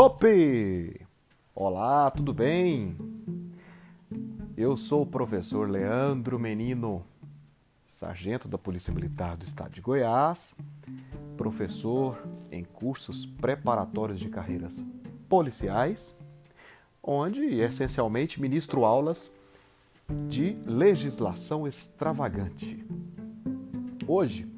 Hope! Olá, tudo bem? Eu sou o professor Leandro Menino, sargento da Polícia Militar do Estado de Goiás, professor em cursos preparatórios de carreiras policiais, onde essencialmente ministro aulas de legislação extravagante. Hoje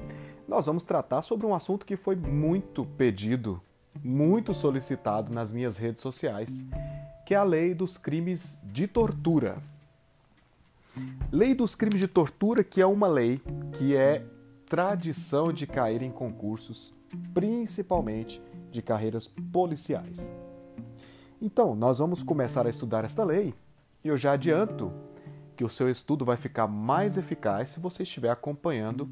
nós vamos tratar sobre um assunto que foi muito pedido muito solicitado nas minhas redes sociais, que é a lei dos crimes de tortura. Lei dos crimes de tortura, que é uma lei que é tradição de cair em concursos, principalmente de carreiras policiais. Então, nós vamos começar a estudar esta lei e eu já adianto que o seu estudo vai ficar mais eficaz se você estiver acompanhando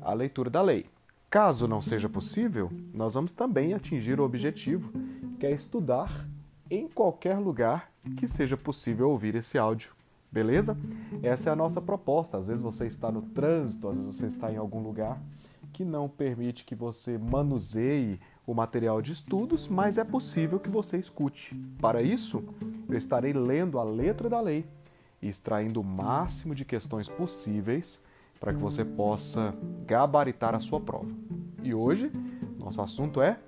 a leitura da lei. Caso não seja possível, nós vamos também atingir o objetivo, que é estudar em qualquer lugar que seja possível ouvir esse áudio. Beleza? Essa é a nossa proposta. Às vezes você está no trânsito, às vezes você está em algum lugar que não permite que você manuseie o material de estudos, mas é possível que você escute. Para isso, eu estarei lendo a letra da lei e extraindo o máximo de questões possíveis para que você possa gabaritar a sua prova. E hoje, nosso assunto é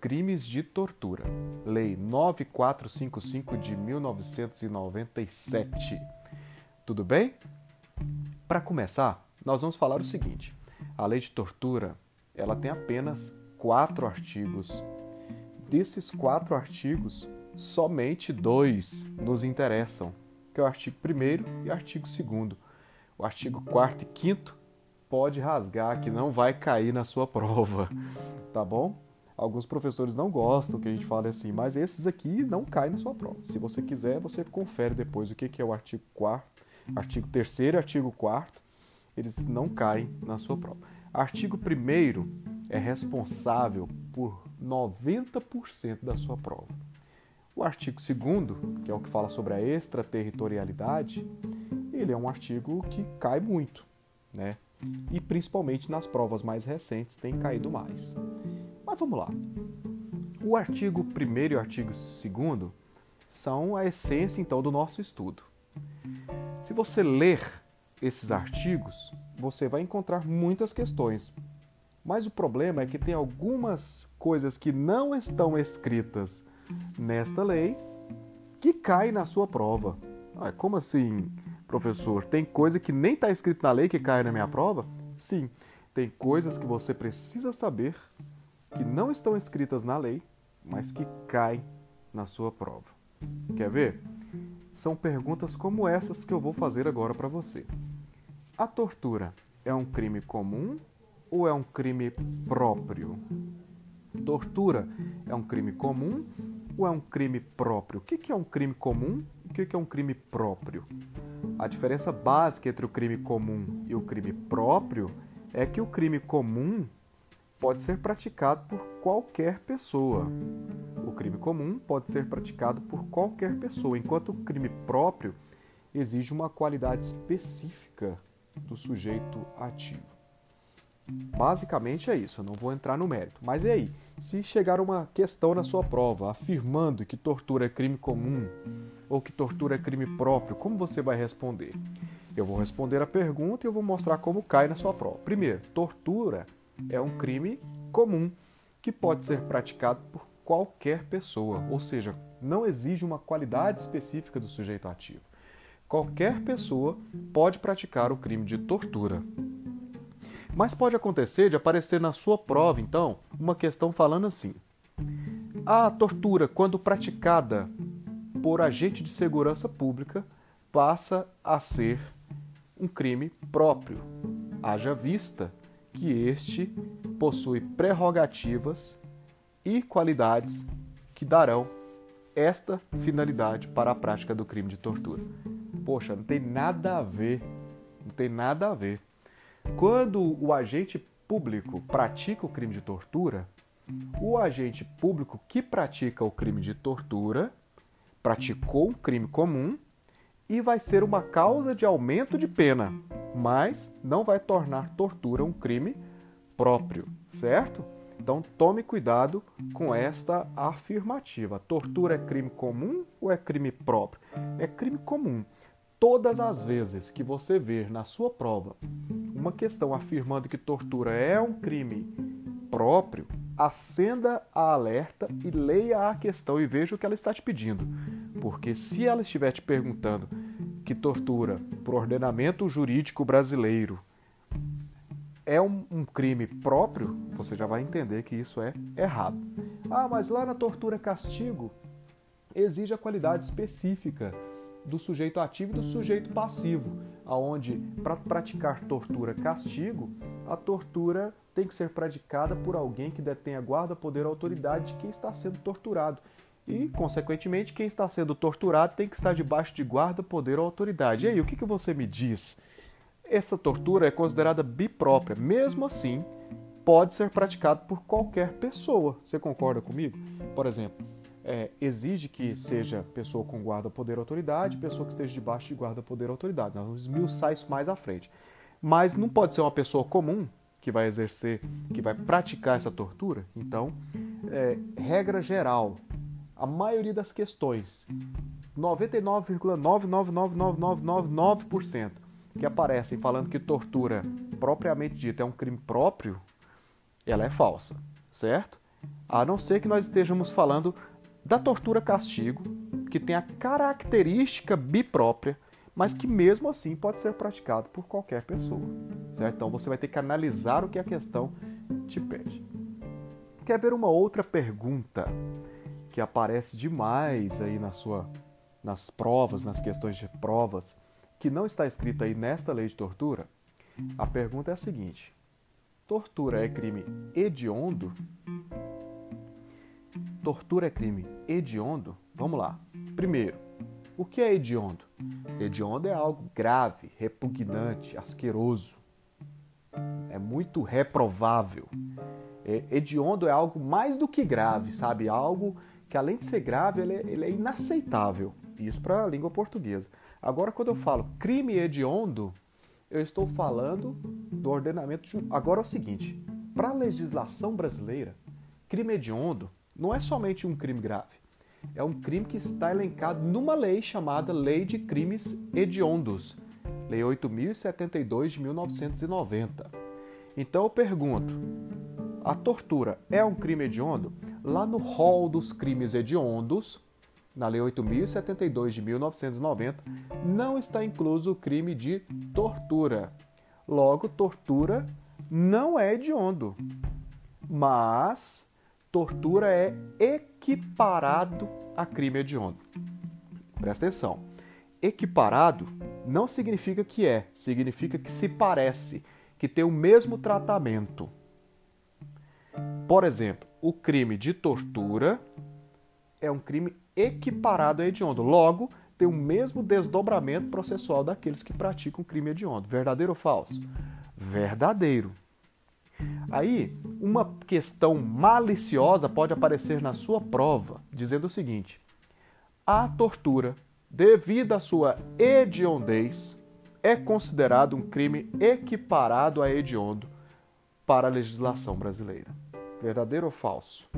crimes de tortura. Lei 9455 de 1997. Tudo bem? Para começar, nós vamos falar o seguinte: a lei de tortura ela tem apenas quatro artigos. Desses quatro artigos, somente dois nos interessam, que é o artigo 1 e o artigo 2 o artigo 4 e 5 pode rasgar, que não vai cair na sua prova, tá bom? Alguns professores não gostam que a gente fale assim, mas esses aqui não caem na sua prova. Se você quiser, você confere depois o que é o artigo 4 artigo 3 e artigo 4 eles não caem na sua prova. Artigo 1 é responsável por 90% da sua prova. O artigo 2 que é o que fala sobre a extraterritorialidade, ele é um artigo que cai muito, né? E principalmente nas provas mais recentes tem caído mais. Mas vamos lá. O artigo 1 e o artigo 2 são a essência então do nosso estudo. Se você ler esses artigos, você vai encontrar muitas questões. Mas o problema é que tem algumas coisas que não estão escritas nesta lei que caem na sua prova. Ah, como assim? Professor, tem coisa que nem está escrito na lei que cai na minha prova? Sim, tem coisas que você precisa saber que não estão escritas na lei, mas que caem na sua prova. Quer ver? São perguntas como essas que eu vou fazer agora para você. A tortura é um crime comum ou é um crime próprio? Tortura é um crime comum ou é um crime próprio? O que é um crime comum o que é um crime próprio? A diferença básica entre o crime comum e o crime próprio é que o crime comum pode ser praticado por qualquer pessoa. O crime comum pode ser praticado por qualquer pessoa, enquanto o crime próprio exige uma qualidade específica do sujeito ativo. Basicamente é isso, eu não vou entrar no mérito. Mas e aí? Se chegar uma questão na sua prova afirmando que tortura é crime comum ou que tortura é crime próprio, como você vai responder? Eu vou responder a pergunta e eu vou mostrar como cai na sua prova. Primeiro, tortura é um crime comum que pode ser praticado por qualquer pessoa, ou seja, não exige uma qualidade específica do sujeito ativo. Qualquer pessoa pode praticar o crime de tortura. Mas pode acontecer de aparecer na sua prova, então, uma questão falando assim: a tortura, quando praticada por agente de segurança pública, passa a ser um crime próprio, haja vista que este possui prerrogativas e qualidades que darão esta finalidade para a prática do crime de tortura. Poxa, não tem nada a ver, não tem nada a ver. Quando o agente público pratica o crime de tortura, o agente público que pratica o crime de tortura praticou um crime comum e vai ser uma causa de aumento de pena, mas não vai tornar tortura um crime próprio, certo? Então tome cuidado com esta afirmativa. Tortura é crime comum ou é crime próprio? É crime comum. Todas as vezes que você ver na sua prova uma questão afirmando que tortura é um crime próprio, acenda a alerta e leia a questão e veja o que ela está te pedindo. Porque se ela estiver te perguntando que tortura, por ordenamento jurídico brasileiro, é um, um, crime próprio, você já vai entender que isso é errado. Ah, mas lá na tortura castigo exige a qualidade específica do sujeito ativo e do sujeito passivo, aonde para praticar tortura castigo, a tortura tem que ser praticada por alguém que detenha guarda, poder ou autoridade de quem está sendo torturado. E, consequentemente, quem está sendo torturado tem que estar debaixo de guarda, poder ou autoridade. E aí, o que, que você me diz? essa tortura é considerada biprópria. Mesmo assim, pode ser praticado por qualquer pessoa. Você concorda comigo? Por exemplo, é, exige que seja pessoa com guarda, poder autoridade, pessoa que esteja debaixo de guarda, poder autoridade. Nós vamos esmiuçar isso mais à frente. Mas não pode ser uma pessoa comum que vai exercer, que vai praticar essa tortura. Então, é, regra geral, a maioria das questões, 99,999999% que aparecem falando que tortura propriamente dita é um crime próprio, ela é falsa, certo? A não ser que nós estejamos falando da tortura castigo, que tem a característica biprópria, mas que mesmo assim pode ser praticado por qualquer pessoa, certo? Então você vai ter que analisar o que a questão te pede. Quer ver uma outra pergunta que aparece demais aí na sua nas provas, nas questões de provas? que não está escrita aí nesta lei de tortura, a pergunta é a seguinte: tortura é crime hediondo? Tortura é crime hediondo? Vamos lá. Primeiro, o que é hediondo? Hediondo é algo grave, repugnante, asqueroso. É muito reprovável. É, hediondo é algo mais do que grave, sabe? Algo que além de ser grave, ele é, ele é inaceitável. Isso para a língua portuguesa. Agora, quando eu falo crime hediondo, eu estou falando do ordenamento. Agora é o seguinte: para a legislação brasileira, crime hediondo não é somente um crime grave. É um crime que está elencado numa lei chamada Lei de Crimes Hediondos, Lei 8072 de 1990. Então eu pergunto: a tortura é um crime hediondo? Lá no rol dos crimes hediondos, na Lei 8072 de 1990, não está incluso o crime de tortura. Logo, tortura não é hediondo, mas tortura é equiparado a crime hediondo. Presta atenção. Equiparado não significa que é, significa que se parece, que tem o mesmo tratamento. Por exemplo, o crime de tortura é um crime equiparado a hediondo. Logo, tem o mesmo desdobramento processual daqueles que praticam crime hediondo. Verdadeiro ou falso? Verdadeiro. Aí, uma questão maliciosa pode aparecer na sua prova, dizendo o seguinte: a tortura, devido à sua hediondez, é considerado um crime equiparado a hediondo para a legislação brasileira. Verdadeiro ou falso?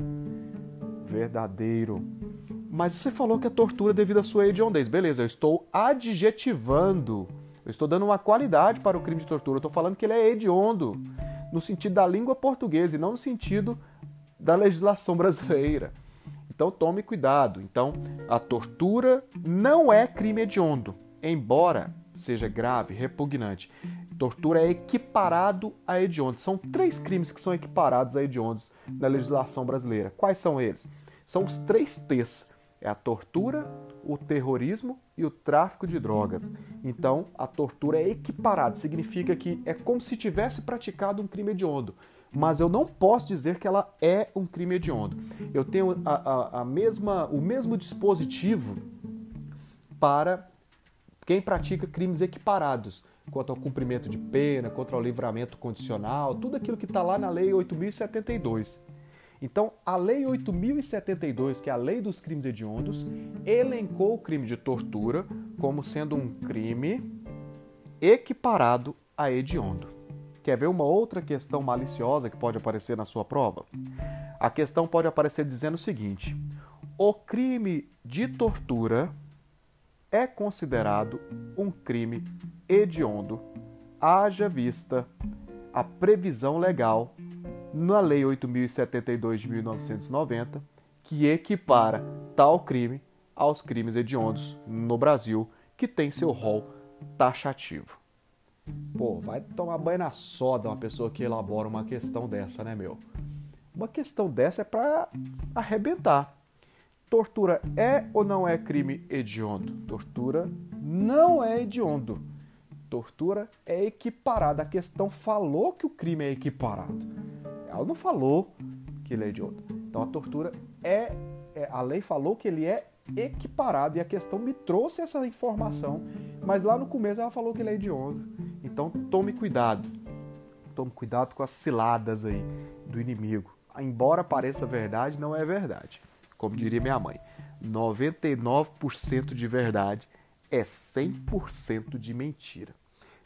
Verdadeiro. Mas você falou que a tortura é devido à sua hediondez. Beleza, eu estou adjetivando. Eu estou dando uma qualidade para o crime de tortura. Eu estou falando que ele é hediondo, no sentido da língua portuguesa e não no sentido da legislação brasileira. Então tome cuidado. Então, a tortura não é crime hediondo, embora seja grave, repugnante. Tortura é equiparado a hediondo. São três crimes que são equiparados a hediondos na legislação brasileira. Quais são eles? São os três T's é a tortura, o terrorismo e o tráfico de drogas. Então, a tortura é equiparada, significa que é como se tivesse praticado um crime hediondo. Mas eu não posso dizer que ela é um crime hediondo. Eu tenho a, a, a mesma, o mesmo dispositivo para quem pratica crimes equiparados, quanto ao cumprimento de pena, contra o livramento condicional, tudo aquilo que está lá na Lei 8.072. Então, a Lei 8072, que é a Lei dos Crimes Hediondos, elencou o crime de tortura como sendo um crime equiparado a hediondo. Quer ver uma outra questão maliciosa que pode aparecer na sua prova? A questão pode aparecer dizendo o seguinte: o crime de tortura é considerado um crime hediondo, haja vista a previsão legal na Lei 8072 de 1990, que equipara tal crime aos crimes hediondos no Brasil, que tem seu rol taxativo. Pô, vai tomar banho na soda uma pessoa que elabora uma questão dessa, né, meu? Uma questão dessa é para arrebentar. Tortura é ou não é crime hediondo? Tortura não é hediondo. Tortura é equiparada. A questão falou que o crime é equiparado. Ela não falou que ele é hediondo. Então a tortura é, é a lei falou que ele é equiparado e a questão me trouxe essa informação, mas lá no começo ela falou que ele é hediondo. Então tome cuidado. Tome cuidado com as ciladas aí do inimigo. Embora pareça verdade, não é verdade. Como diria minha mãe, 99% de verdade é 100% de mentira.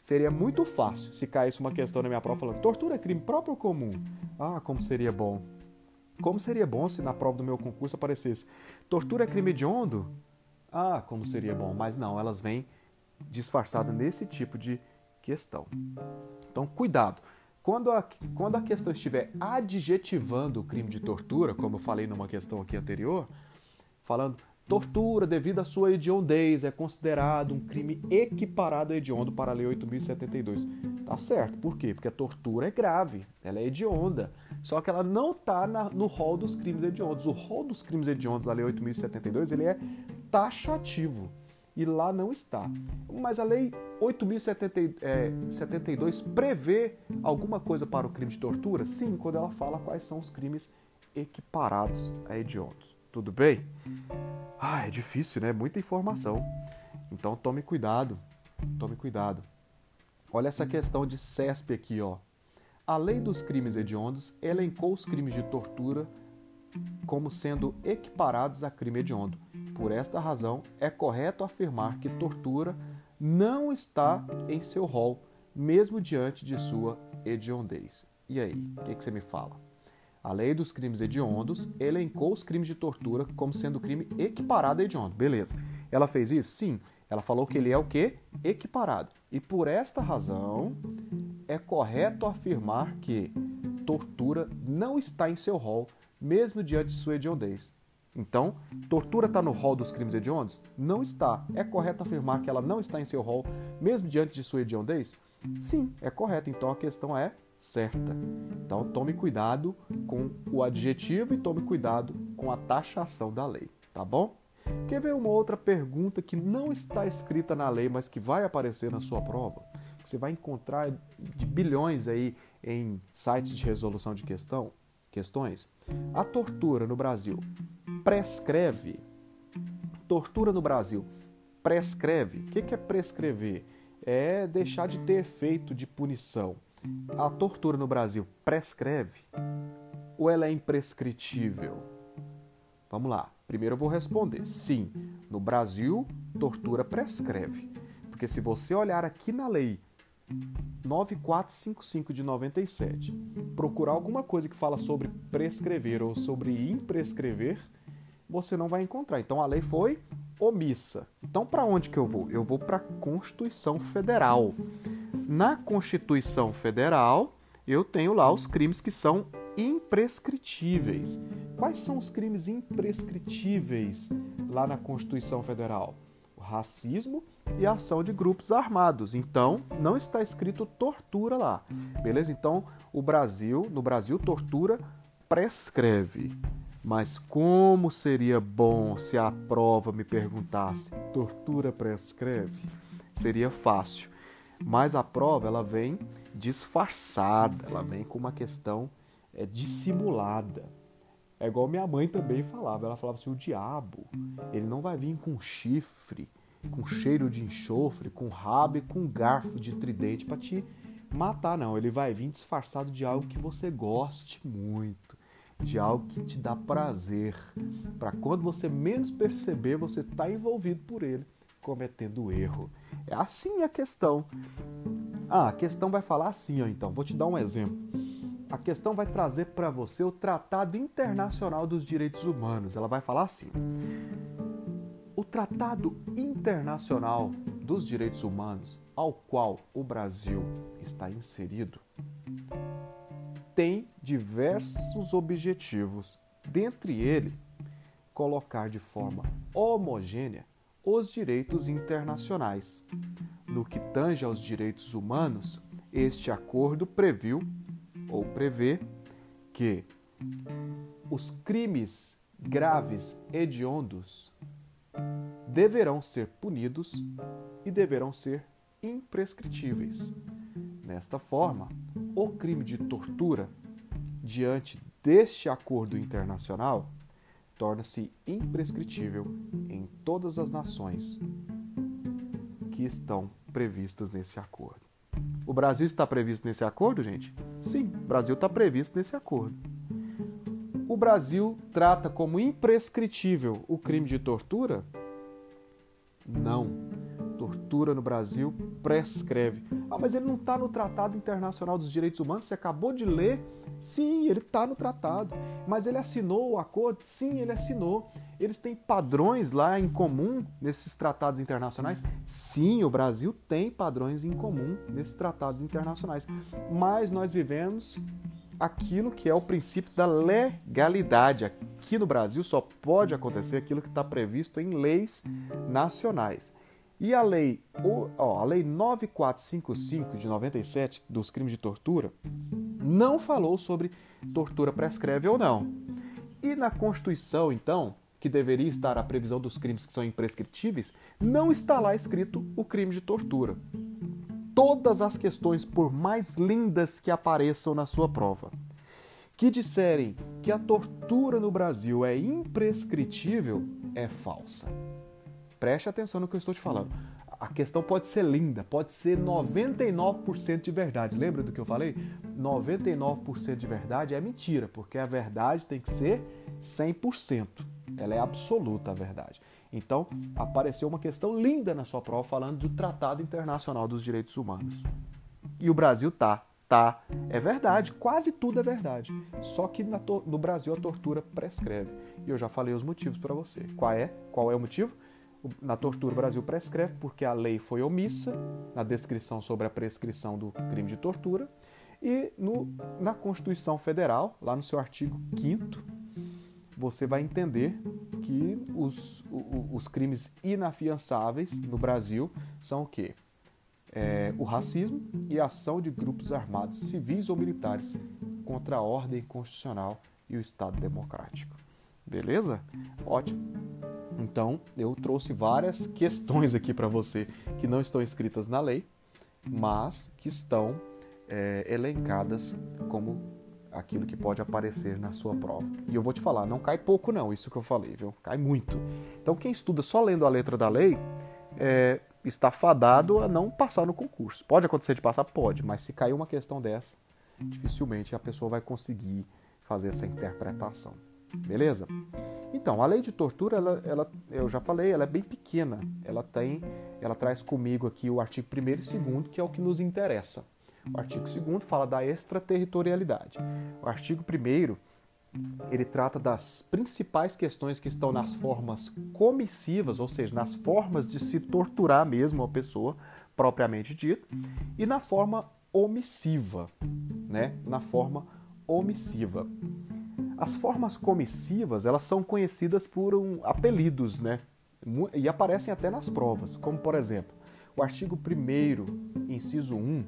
Seria muito fácil se caísse uma questão na minha prova falando tortura é crime próprio ou comum? Ah, como seria bom. Como seria bom se na prova do meu concurso aparecesse tortura é crime hediondo? Ah, como seria bom. Mas não, elas vêm disfarçadas nesse tipo de questão. Então, cuidado. Quando a, quando a questão estiver adjetivando o crime de tortura, como eu falei numa questão aqui anterior, falando tortura devido à sua hediondez é considerado um crime equiparado a hediondo para a Lei 8072. Tá certo, por quê? Porque a tortura é grave, ela é hedionda, só que ela não está no rol dos crimes hediondos. O rol dos crimes hediondos da Lei 8072 ele é taxativo e lá não está. Mas a Lei 8.072 prevê alguma coisa para o crime de tortura? Sim, quando ela fala quais são os crimes equiparados a hediondos. Tudo bem? Ah, é difícil, né? Muita informação. Então tome cuidado. Tome cuidado. Olha essa questão de CESP aqui, ó. A lei dos crimes hediondos elencou os crimes de tortura como sendo equiparados a crime hediondo. Por esta razão, é correto afirmar que tortura não está em seu rol, mesmo diante de sua hediondez. E aí, o que, que, você me fala? A lei dos crimes hediondos elencou os crimes de tortura como sendo crime equiparado a hediondo. Beleza. Ela fez isso? Sim. Ela falou que ele é o quê? Equiparado. E por esta razão, é correto afirmar que tortura não está em seu rol, mesmo diante de sua hediondez. Então, tortura está no rol dos crimes hediondos? Não está. É correto afirmar que ela não está em seu rol, mesmo diante de sua hediondez? Sim, é correto. Então a questão é certa. Então tome cuidado com o adjetivo e tome cuidado com a taxação da lei, tá bom? Quer ver uma outra pergunta que não está escrita na lei, mas que vai aparecer na sua prova? Que você vai encontrar de bilhões aí em sites de resolução de questão, questões. A tortura no Brasil prescreve. Tortura no Brasil prescreve. O que é prescrever? É deixar de ter efeito de punição. A tortura no Brasil prescreve ou ela é imprescritível? Vamos lá. Primeiro eu vou responder. Sim, no Brasil, tortura prescreve. Porque se você olhar aqui na lei 9455 de 97, procurar alguma coisa que fala sobre prescrever ou sobre imprescrever, você não vai encontrar. Então a lei foi omissa. Então para onde que eu vou? Eu vou para a Constituição Federal. Na Constituição Federal, eu tenho lá os crimes que são imprescritíveis. Quais são os crimes imprescritíveis lá na Constituição Federal? O racismo e a ação de grupos armados. Então, não está escrito tortura lá. Beleza? Então, o Brasil, no Brasil, tortura prescreve. Mas como seria bom se a prova me perguntasse: tortura prescreve? Seria fácil. Mas a prova ela vem disfarçada, ela vem com uma questão é, dissimulada. É igual minha mãe também falava. Ela falava assim: o diabo, ele não vai vir com chifre, com cheiro de enxofre, com rabo e com garfo de tridente para te matar, não. Ele vai vir disfarçado de algo que você goste muito, de algo que te dá prazer, para quando você menos perceber, você está envolvido por ele, cometendo erro. É assim a questão. Ah, a questão vai falar assim, ó, então, vou te dar um exemplo. A questão vai trazer para você o Tratado Internacional dos Direitos Humanos. Ela vai falar assim: o Tratado Internacional dos Direitos Humanos, ao qual o Brasil está inserido, tem diversos objetivos, dentre eles, colocar de forma homogênea os direitos internacionais. No que tange aos direitos humanos, este acordo previu ou prevê que os crimes graves hediondos deverão ser punidos e deverão ser imprescritíveis. Nesta forma, o crime de tortura, diante deste acordo internacional, torna-se imprescritível em todas as nações que estão previstas nesse acordo. O Brasil está previsto nesse acordo, gente? Sim, o Brasil está previsto nesse acordo. O Brasil trata como imprescritível o crime de tortura? Não. Tortura no Brasil prescreve. Ah, mas ele não está no Tratado Internacional dos Direitos Humanos? Você acabou de ler Sim, ele está no tratado. Mas ele assinou o acordo? Sim, ele assinou. Eles têm padrões lá em comum nesses tratados internacionais? Sim, o Brasil tem padrões em comum nesses tratados internacionais. Mas nós vivemos aquilo que é o princípio da legalidade. Aqui no Brasil só pode acontecer aquilo que está previsto em leis nacionais. E a lei, ó, a lei 9455 de 97 dos crimes de tortura não falou sobre tortura prescreve ou não. E na Constituição, então, que deveria estar a previsão dos crimes que são imprescritíveis, não está lá escrito o crime de tortura. Todas as questões, por mais lindas que apareçam na sua prova, que disserem que a tortura no Brasil é imprescritível, é falsa. Preste atenção no que eu estou te falando. A questão pode ser linda, pode ser 99% de verdade. Lembra do que eu falei? 99% de verdade é mentira, porque a verdade tem que ser 100%. Ela é absoluta a verdade. Então, apareceu uma questão linda na sua prova falando do Tratado Internacional dos Direitos Humanos. E o Brasil tá, tá, é verdade, quase tudo é verdade. Só que no Brasil a tortura prescreve. E eu já falei os motivos para você. Qual é? Qual é o motivo? Na tortura o Brasil prescreve porque a lei foi omissa na descrição sobre a prescrição do crime de tortura e no, na Constituição Federal, lá no seu artigo 5 você vai entender que os, os crimes inafiançáveis no Brasil são o quê? É, o racismo e a ação de grupos armados, civis ou militares, contra a ordem constitucional e o Estado democrático. Beleza? Ótimo. Então, eu trouxe várias questões aqui para você que não estão escritas na lei, mas que estão é, elencadas como aquilo que pode aparecer na sua prova. E eu vou te falar, não cai pouco não, isso que eu falei, viu? Cai muito. Então, quem estuda só lendo a letra da lei é, está fadado a não passar no concurso. Pode acontecer de passar? Pode, mas se cair uma questão dessa, dificilmente a pessoa vai conseguir fazer essa interpretação. Beleza? Então, a lei de tortura, ela, ela, eu já falei, ela é bem pequena. Ela tem, ela traz comigo aqui o artigo 1 e 2, que é o que nos interessa. O artigo 2 fala da extraterritorialidade. O artigo 1 ele trata das principais questões que estão nas formas comissivas, ou seja, nas formas de se torturar mesmo a pessoa, propriamente dito, e na forma omissiva, né? Na forma omissiva. As formas comissivas, elas são conhecidas por um, apelidos, né? E aparecem até nas provas, como por exemplo, o artigo 1 inciso 1,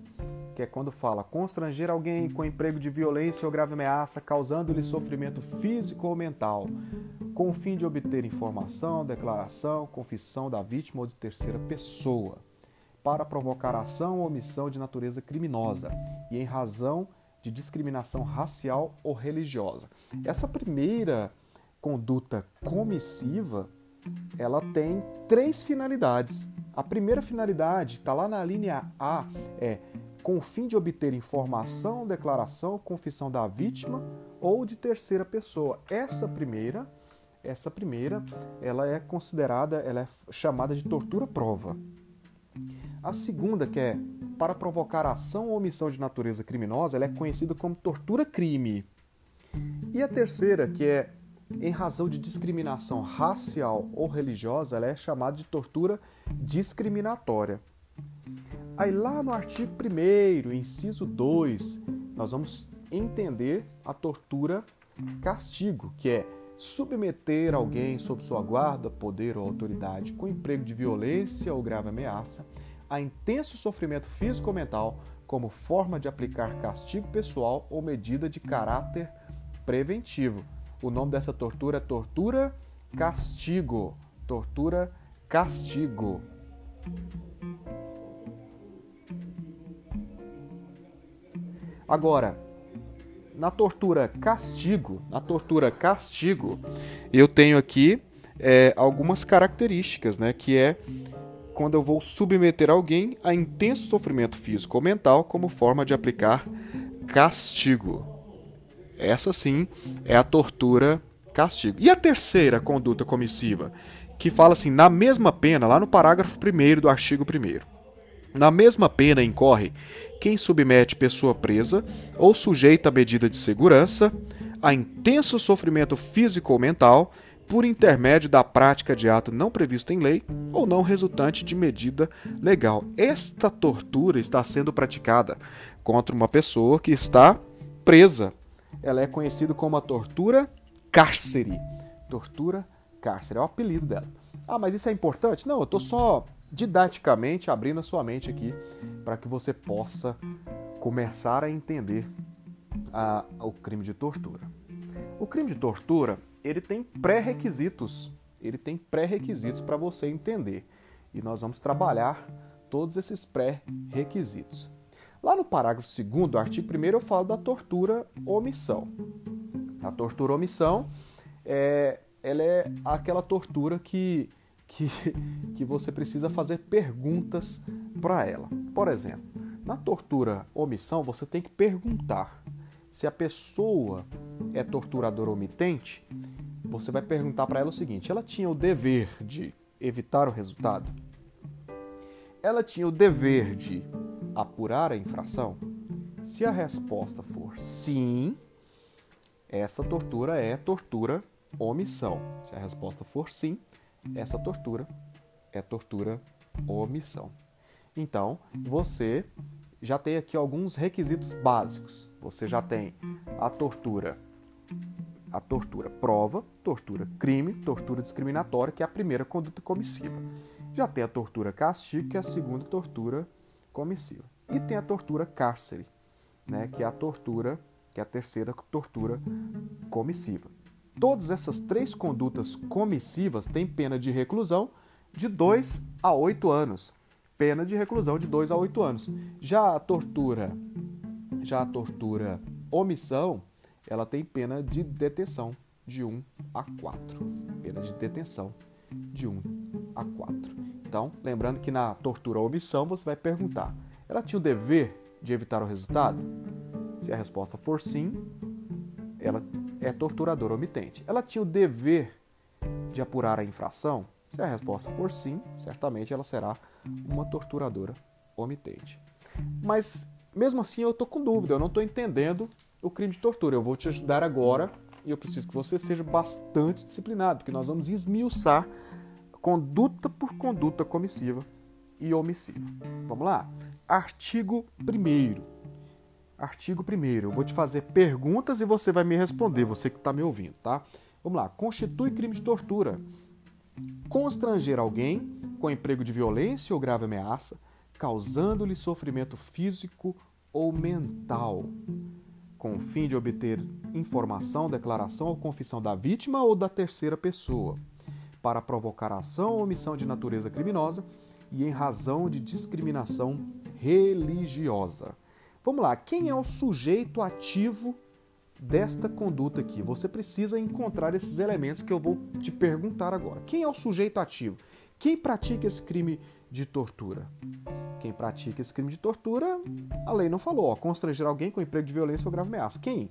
que é quando fala constranger alguém com emprego de violência ou grave ameaça, causando-lhe sofrimento físico ou mental, com o fim de obter informação, declaração, confissão da vítima ou de terceira pessoa, para provocar ação ou omissão de natureza criminosa e em razão de discriminação racial ou religiosa. Essa primeira conduta comissiva, ela tem três finalidades. A primeira finalidade está lá na linha A, é com o fim de obter informação, declaração, confissão da vítima ou de terceira pessoa. Essa primeira, essa primeira, ela é considerada, ela é chamada de tortura prova. A segunda, que é para provocar ação ou omissão de natureza criminosa, ela é conhecida como tortura-crime. E a terceira, que é em razão de discriminação racial ou religiosa, ela é chamada de tortura discriminatória. Aí lá no artigo 1 inciso 2, nós vamos entender a tortura castigo, que é submeter alguém sob sua guarda, poder ou autoridade com emprego de violência ou grave ameaça a intenso sofrimento físico ou mental como forma de aplicar castigo pessoal ou medida de caráter preventivo. O nome dessa tortura é tortura castigo. Tortura castigo. Agora, na tortura castigo, na tortura castigo, eu tenho aqui é, algumas características, né? Que é quando eu vou submeter alguém a intenso sofrimento físico ou mental como forma de aplicar castigo. Essa sim é a tortura castigo. E a terceira conduta comissiva, que fala assim, na mesma pena, lá no parágrafo 1 do artigo 1 na mesma pena incorre quem submete pessoa presa ou sujeita a medida de segurança a intenso sofrimento físico ou mental por intermédio da prática de ato não previsto em lei ou não resultante de medida legal. Esta tortura está sendo praticada contra uma pessoa que está presa. Ela é conhecida como a tortura cárcere. Tortura cárcere é o apelido dela. Ah, mas isso é importante? Não, eu estou só didaticamente abrindo a sua mente aqui para que você possa começar a entender a, o crime de tortura. O crime de tortura ele tem pré-requisitos. Ele tem pré-requisitos para você entender. E nós vamos trabalhar todos esses pré-requisitos. Lá no parágrafo 2 do artigo 1 eu falo da tortura omissão. A tortura omissão é, ela é aquela tortura que, que, que você precisa fazer perguntas para ela. Por exemplo, na tortura omissão você tem que perguntar se a pessoa é torturadora omitente, você vai perguntar para ela o seguinte: ela tinha o dever de evitar o resultado? Ela tinha o dever de apurar a infração? Se a resposta for sim, essa tortura é tortura omissão. Se a resposta for sim, essa tortura é tortura omissão. Então, você já tem aqui alguns requisitos básicos. Você já tem a tortura, a tortura prova, tortura crime, tortura discriminatória, que é a primeira conduta comissiva. Já tem a tortura castigo, que é a segunda tortura comissiva. E tem a tortura cárcere, né, que é a tortura, que é a terceira tortura comissiva. Todas essas três condutas comissivas têm pena de reclusão de 2 a 8 anos. Pena de reclusão de 2 a 8 anos. Já a tortura já a tortura omissão, ela tem pena de detenção de 1 a 4. Pena de detenção de 1 a 4. Então, lembrando que na tortura omissão você vai perguntar: ela tinha o dever de evitar o resultado? Se a resposta for sim, ela é torturadora omitente. Ela tinha o dever de apurar a infração? Se a resposta for sim, certamente ela será uma torturadora omitente. Mas mesmo assim, eu estou com dúvida, eu não estou entendendo o crime de tortura. Eu vou te ajudar agora e eu preciso que você seja bastante disciplinado, porque nós vamos esmiuçar conduta por conduta comissiva e omissiva. Vamos lá? Artigo 1. Artigo 1. Eu vou te fazer perguntas e você vai me responder, você que está me ouvindo, tá? Vamos lá. Constitui crime de tortura. Constranger alguém com emprego de violência ou grave ameaça causando-lhe sofrimento físico ou mental, com o fim de obter informação, declaração ou confissão da vítima ou da terceira pessoa, para provocar ação ou omissão de natureza criminosa e em razão de discriminação religiosa. Vamos lá, quem é o sujeito ativo desta conduta aqui? Você precisa encontrar esses elementos que eu vou te perguntar agora. Quem é o sujeito ativo? Quem pratica esse crime de tortura? Quem pratica esse crime de tortura, a lei não falou, ó, constranger alguém com emprego de violência ou grave ameaça. Quem?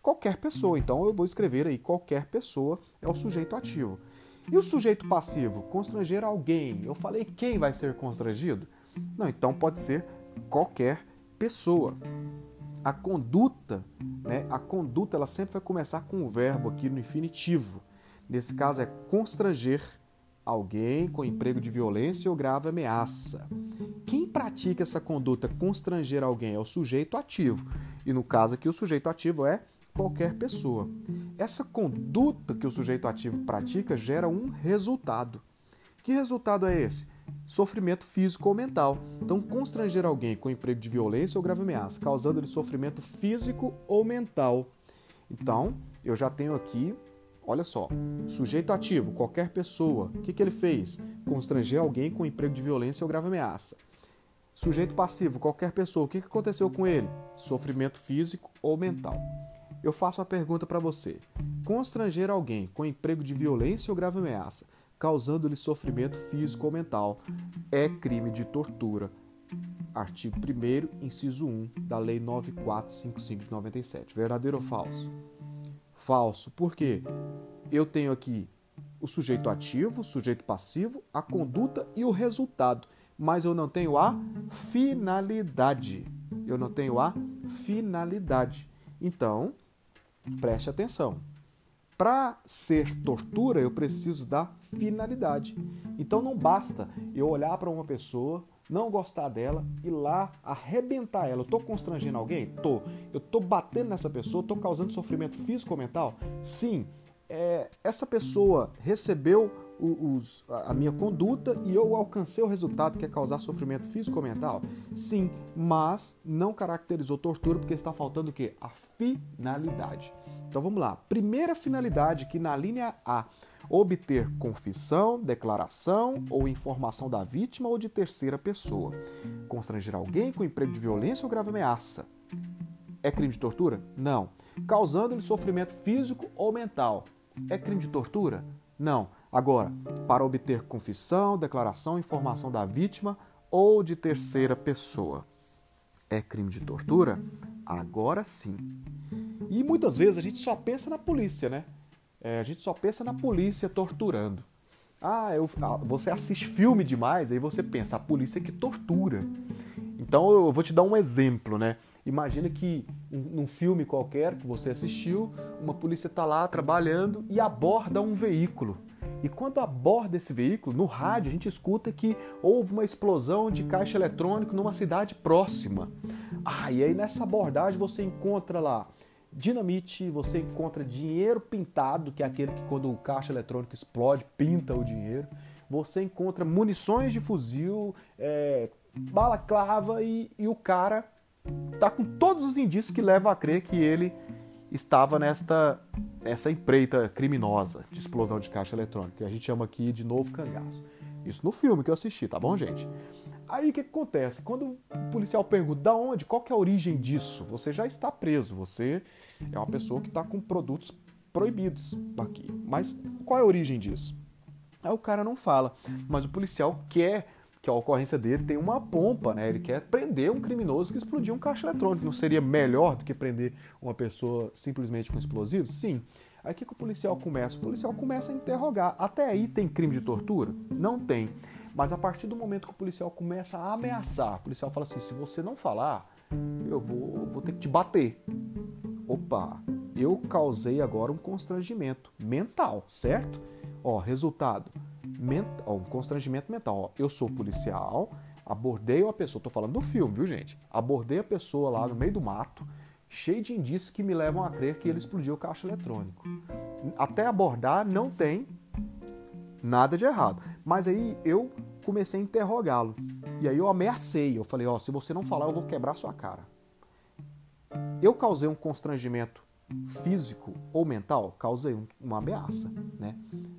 Qualquer pessoa. Então eu vou escrever aí qualquer pessoa é o sujeito ativo. E o sujeito passivo? Constranger alguém. Eu falei quem vai ser constrangido? Não, então pode ser qualquer pessoa. A conduta, né? A conduta ela sempre vai começar com o verbo aqui no infinitivo. Nesse caso é constranger alguém com emprego de violência ou grave ameaça. Quem pratica essa conduta constranger alguém é o sujeito ativo. E no caso aqui o sujeito ativo é qualquer pessoa. Essa conduta que o sujeito ativo pratica gera um resultado. Que resultado é esse? Sofrimento físico ou mental. Então, constranger alguém com emprego de violência ou grave ameaça, causando-lhe sofrimento físico ou mental. Então, eu já tenho aqui, olha só, sujeito ativo, qualquer pessoa. O que, que ele fez? Constranger alguém com emprego de violência ou grave ameaça. Sujeito passivo, qualquer pessoa. O que, que aconteceu com ele? Sofrimento físico ou mental. Eu faço a pergunta para você: constranger alguém com emprego de violência ou grave ameaça, causando-lhe sofrimento físico ou mental, é crime de tortura. Artigo 1, inciso 1 da Lei 9455 de 97. Verdadeiro ou falso? Falso. Por quê? Eu tenho aqui o sujeito ativo, o sujeito passivo, a conduta e o resultado, mas eu não tenho a finalidade. Eu não tenho a finalidade. Então, Preste atenção. Para ser tortura, eu preciso da finalidade. Então não basta eu olhar para uma pessoa, não gostar dela e lá arrebentar ela. Eu estou constrangendo alguém? Tô. Eu estou batendo nessa pessoa? Estou causando sofrimento físico ou mental? Sim. É, essa pessoa recebeu os, a minha conduta e eu alcancei o resultado que é causar sofrimento físico ou mental? Sim, mas não caracterizou tortura porque está faltando o quê? A finalidade. Então vamos lá. Primeira finalidade que na linha A, obter confissão, declaração ou informação da vítima ou de terceira pessoa. Constranger alguém com emprego de violência ou grave ameaça. É crime de tortura? Não. Causando-lhe sofrimento físico ou mental. É crime de tortura? Não. Agora, para obter confissão, declaração, informação da vítima ou de terceira pessoa. É crime de tortura? Agora sim. E muitas vezes a gente só pensa na polícia, né? É, a gente só pensa na polícia torturando. Ah, eu, ah, você assiste filme demais, aí você pensa, a polícia que tortura. Então eu vou te dar um exemplo, né? Imagina que num filme qualquer que você assistiu, uma polícia está lá trabalhando e aborda um veículo. E quando aborda esse veículo, no rádio a gente escuta que houve uma explosão de caixa eletrônico numa cidade próxima. Ah, e aí nessa abordagem você encontra lá dinamite, você encontra dinheiro pintado, que é aquele que quando o caixa eletrônico explode, pinta o dinheiro. Você encontra munições de fuzil, é, balaclava e, e o cara tá com todos os indícios que levam a crer que ele estava nesta essa empreita criminosa de explosão de caixa eletrônica, que a gente chama aqui de novo cangaço. Isso no filme que eu assisti, tá bom, gente? Aí o que, que, acontece? Quando o policial pergunta da onde, qual que é a origem disso, você já está preso, você é uma pessoa que está com produtos proibidos aqui. Mas qual é a origem disso? Aí o cara não fala, mas o policial quer que a ocorrência dele tem uma pompa, né? Ele quer prender um criminoso que explodiu um caixa eletrônico. Não seria melhor do que prender uma pessoa simplesmente com explosivos? Sim. Aí o que, que o policial começa? O policial começa a interrogar. Até aí tem crime de tortura? Não tem. Mas a partir do momento que o policial começa a ameaçar, o policial fala assim: se você não falar, eu vou, vou ter que te bater. Opa, eu causei agora um constrangimento mental, certo? Ó, resultado mental, um constrangimento mental. Ó, eu sou policial, abordei uma pessoa, tô falando do filme, viu gente? Abordei a pessoa lá no meio do mato, cheio de indícios que me levam a crer que ele explodiu o caixa eletrônico. Até abordar não tem nada de errado. Mas aí eu comecei a interrogá-lo. E aí eu ameacei, eu falei, ó, se você não falar, eu vou quebrar sua cara. Eu causei um constrangimento físico ou mental, causei uma ameaça, né?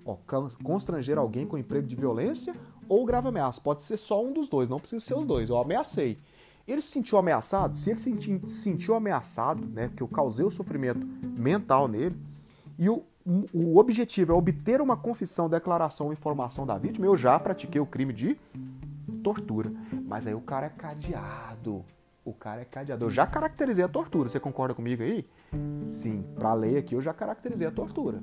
Ó, constranger alguém com emprego de violência ou grave ameaça. Pode ser só um dos dois, não precisa ser os dois. Eu ameacei. Ele se sentiu ameaçado? Se ele se sentiu ameaçado, né, que eu causei o sofrimento mental nele, e o, o objetivo é obter uma confissão, declaração ou informação da vítima, eu já pratiquei o crime de tortura. Mas aí o cara é cadeado. O cara é cadeado. Eu já caracterizei a tortura. Você concorda comigo aí? Sim, para a lei aqui eu já caracterizei a tortura.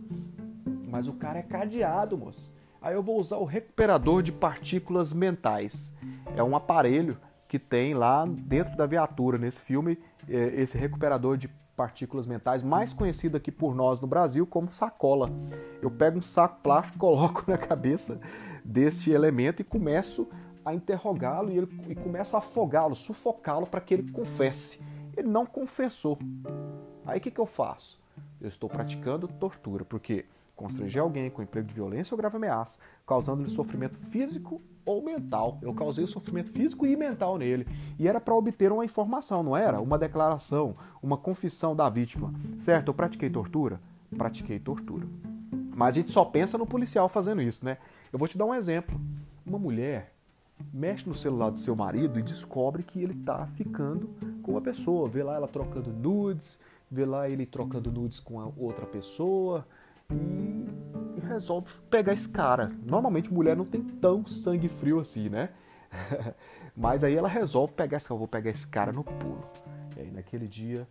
Mas o cara é cadeado, moço. Aí eu vou usar o recuperador de partículas mentais. É um aparelho que tem lá dentro da viatura nesse filme, é, esse recuperador de partículas mentais, mais conhecido aqui por nós no Brasil como sacola. Eu pego um saco plástico, coloco na cabeça deste elemento e começo a interrogá-lo e, ele, e começo a afogá-lo, sufocá-lo para que ele confesse. Ele não confessou. Aí o que, que eu faço? Eu estou praticando tortura, porque constranger alguém com emprego de violência ou grave ameaça, causando-lhe sofrimento físico ou mental. Eu causei sofrimento físico e mental nele. E era para obter uma informação, não era? Uma declaração, uma confissão da vítima. Certo? Eu pratiquei tortura? Pratiquei tortura. Mas a gente só pensa no policial fazendo isso, né? Eu vou te dar um exemplo. Uma mulher mexe no celular do seu marido e descobre que ele tá ficando com uma pessoa. Vê lá ela trocando nudes, vê lá ele trocando nudes com outra pessoa e e resolve pegar esse cara. Normalmente mulher não tem tão sangue frio assim, né? Mas aí ela resolve pegar esse cara, vou pegar esse cara no pulo. E aí naquele dia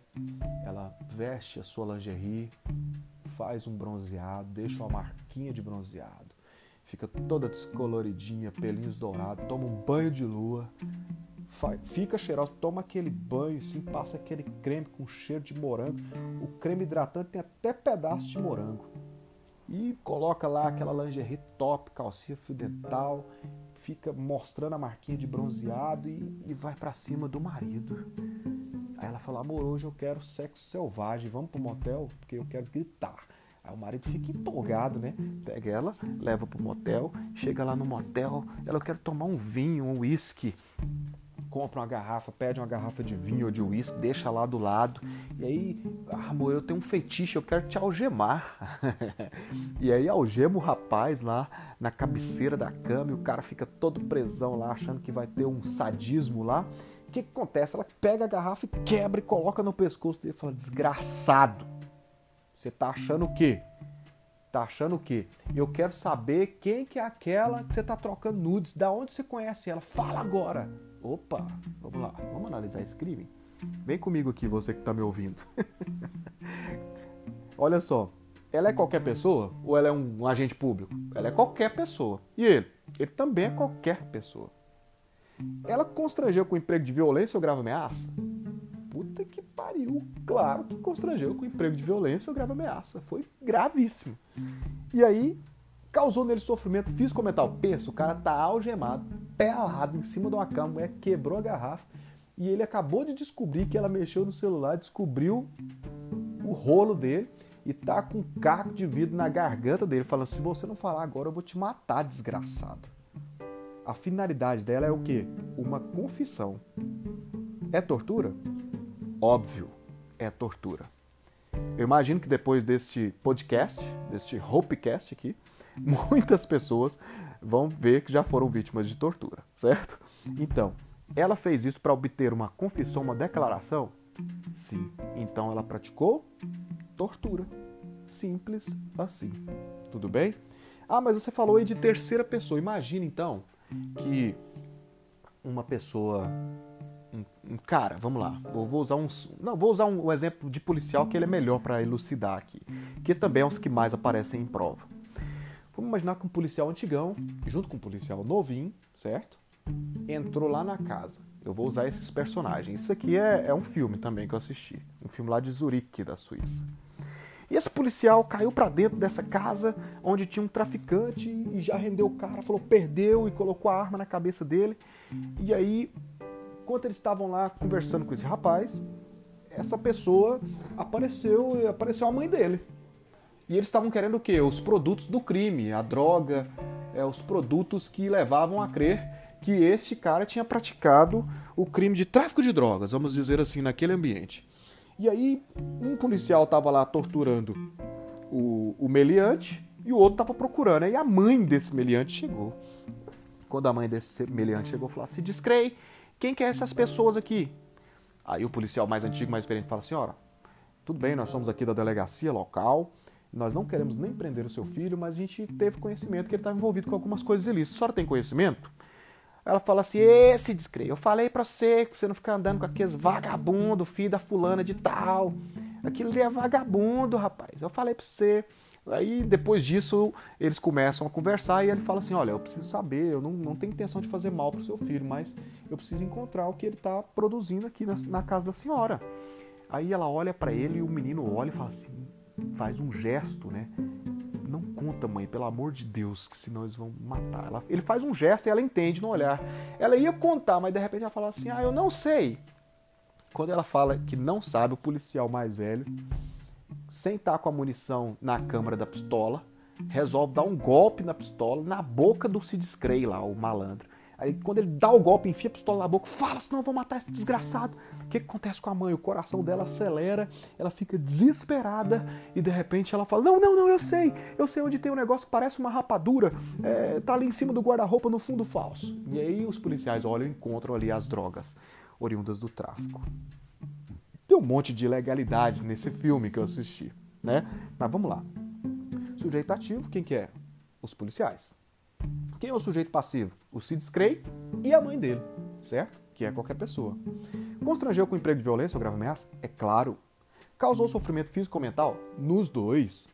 ela veste a sua lingerie, faz um bronzeado, deixa uma marquinha de bronzeado, fica toda descoloridinha, pelinhos dourados, toma um banho de lua, fica cheirosa, toma aquele banho, assim, passa aquele creme com cheiro de morango. O creme hidratante tem até pedaço de morango e coloca lá aquela lingerie top, calcinha fio dental, fica mostrando a marquinha de bronzeado e, e vai para cima do marido. Aí ela fala: amor, hoje eu quero sexo selvagem, vamos pro motel porque eu quero gritar. Aí o marido fica empolgado, né? Pega ela, leva pro motel, chega lá no motel, ela quer tomar um vinho, um uísque compra uma garrafa, pede uma garrafa de vinho ou de uísque, deixa lá do lado. E aí, ah, amor, eu tenho um fetiche, eu quero te algemar. e aí algema o rapaz lá na cabeceira da cama e o cara fica todo presão lá, achando que vai ter um sadismo lá. O que, que acontece? Ela pega a garrafa e quebra e coloca no pescoço dele e fala: Desgraçado, você tá achando o quê? Tá achando o quê? Eu quero saber quem que é aquela que você tá trocando nudes, da onde você conhece ela. Fala agora. Opa, vamos lá, vamos analisar esse crime? Vem comigo aqui, você que está me ouvindo. Olha só, ela é qualquer pessoa ou ela é um, um, agente público? Ela é qualquer pessoa. E ele? Ele também é qualquer pessoa. Ela constrangeu com emprego de violência ou grave ameaça? Puta que pariu! Claro que constrangeu com emprego de violência ou grave ameaça. Foi gravíssimo. E aí, causou nele sofrimento físico ou mental. Pensa, o cara tá algemado, pelado em cima de uma cama, mulher quebrou a garrafa e ele acabou de descobrir que ela mexeu no celular, descobriu o rolo dele e tá com um caco de vidro na garganta dele, falando: se você não falar agora, eu vou te matar, desgraçado. A finalidade dela é o quê? Uma confissão. É tortura? Óbvio, é tortura. Eu imagino que depois deste podcast, deste Hopecast aqui, muitas pessoas vão ver que já foram vítimas de tortura, certo? Então, ela fez isso para obter uma confissão, uma declaração? Sim. Então ela praticou tortura. Simples assim. Tudo bem? Ah, mas você falou aí de terceira pessoa. Imagina então que uma pessoa cara, vamos lá, vou, vou, usar um, não, vou usar um, um exemplo de policial que ele é melhor para elucidar aqui, que também é os que mais aparecem em prova. Vamos imaginar que um policial antigão, junto com um policial novinho, certo? Entrou lá na casa. Eu vou usar esses personagens. Isso aqui é, é um filme também que eu assisti. Um filme lá de Zurique, da Suíça. E esse policial caiu para dentro dessa casa onde tinha um traficante e já rendeu o cara, falou perdeu e colocou a arma na cabeça dele. E aí, enquanto eles estavam lá conversando com esse rapaz, essa pessoa apareceu, apareceu a mãe dele. E eles estavam querendo o quê? Os produtos do crime, a droga, é, os produtos que levavam a crer que este cara tinha praticado o crime de tráfico de drogas, vamos dizer assim, naquele ambiente. E aí, um policial estava lá torturando o, o meliante e o outro estava procurando. Aí a mãe desse meliante chegou. Quando a mãe desse meliante chegou, falou assim: Discrei, quem que é essas pessoas aqui? Aí o policial mais antigo, mais experiente, fala: Senhora, tudo bem, nós somos aqui da delegacia local nós não queremos nem prender o seu filho, mas a gente teve conhecimento que ele estava envolvido com algumas coisas ilícitas. A senhora tem conhecimento? Ela fala assim: esse descreio, eu falei para você que você não ficar andando com aqueles vagabundo, filho da fulana de tal. Aquilo ali é vagabundo, rapaz. Eu falei para você. Aí depois disso eles começam a conversar e ele fala assim: Olha, eu preciso saber, eu não, não tenho intenção de fazer mal pro seu filho, mas eu preciso encontrar o que ele está produzindo aqui na, na, casa da senhora. Aí ela olha para ele e o menino olha e fala assim: faz um gesto, né? Não conta, mãe, pelo amor de Deus, que senão eles vão matar. Ela, ele faz um gesto e ela entende no olhar. Ela ia contar, mas de repente ela fala assim: Ah, eu não sei. Quando ela fala que não sabe, o policial mais velho sem estar com a munição na câmara da pistola, resolve dar um golpe na pistola na boca do Sid Scray lá, o malandro. Aí quando ele dá o golpe, enfia a pistola na boca, fala, senão eu vou matar esse desgraçado. O que, que acontece com a mãe? O coração dela acelera, ela fica desesperada e de repente ela fala, não, não, não, eu sei, eu sei onde tem um negócio que parece uma rapadura, é, tá ali em cima do guarda-roupa no fundo falso. E aí os policiais olham e encontram ali as drogas oriundas do tráfico. Um monte de ilegalidade nesse filme que eu assisti, né? Mas vamos lá. Sujeito ativo, quem que é? Os policiais. Quem é o sujeito passivo? O Sid Scray e a mãe dele, certo? Que é qualquer pessoa. Constrangeu com emprego de violência ou grave ameaça? É claro. Causou sofrimento físico ou mental? Nos dois.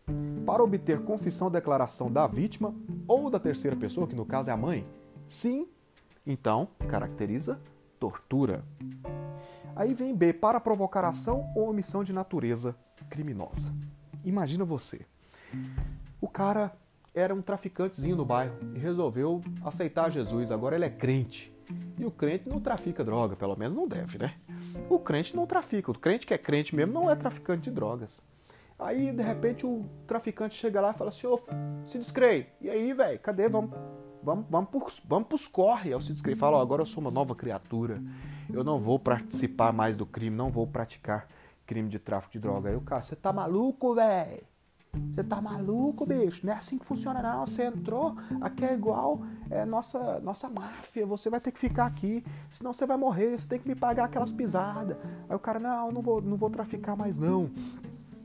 Para obter confissão ou declaração da vítima ou da terceira pessoa, que no caso é a mãe? Sim. Então, caracteriza tortura. Aí vem B, para provocar ação ou omissão de natureza criminosa. Imagina você. O cara era um traficantezinho no bairro e resolveu aceitar Jesus. Agora ele é crente. E o crente não trafica droga, pelo menos não deve, né? O crente não trafica. O crente que é crente mesmo não é traficante de drogas. Aí, de repente, o traficante chega lá e fala assim: Ô, se descrei. E aí, velho, cadê? Vamos, vamos, vamos, pros, vamos pros corre. Aí o se descrei fala: Ó, agora eu sou uma nova criatura eu não vou participar mais do crime, não vou praticar crime de tráfico de droga. Aí o cara, você tá maluco, velho? Você tá maluco, bicho? Não é assim que funciona, não. Você entrou, aqui é igual é, nossa, nossa máfia. Você vai ter que ficar aqui, senão você vai morrer. Você tem que me pagar aquelas pisadas. Aí o cara, não, não vou, não vou traficar mais, não.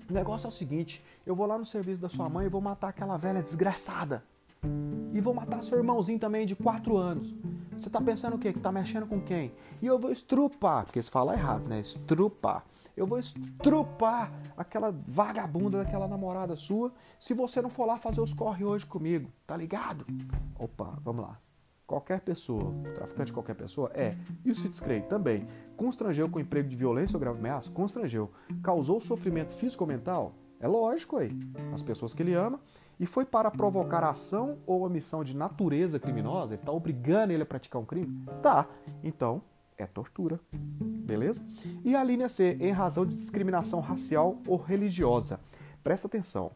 O negócio é o seguinte: eu vou lá no serviço da sua mãe e vou matar aquela velha desgraçada. E vou matar seu irmãozinho também de 4 anos. Você tá pensando o quê? Que tá mexendo com quem? E eu vou estrupar, porque se fala errado, né? Estrupar. Eu vou estrupar aquela vagabunda daquela namorada sua se você não for lá fazer os corre hoje comigo, tá ligado? Opa, vamos lá. Qualquer pessoa, traficante qualquer pessoa, é. E o Citscray também. Constrangeu com emprego de violência ou grave ameaça? Constrangeu. Causou sofrimento físico ou mental? É lógico aí. As pessoas que ele ama e foi para provocar ação ou omissão de natureza criminosa, ele está obrigando ele a praticar um crime? Tá. Então, é tortura. Beleza? E a linha C, em razão de discriminação racial ou religiosa. Presta atenção.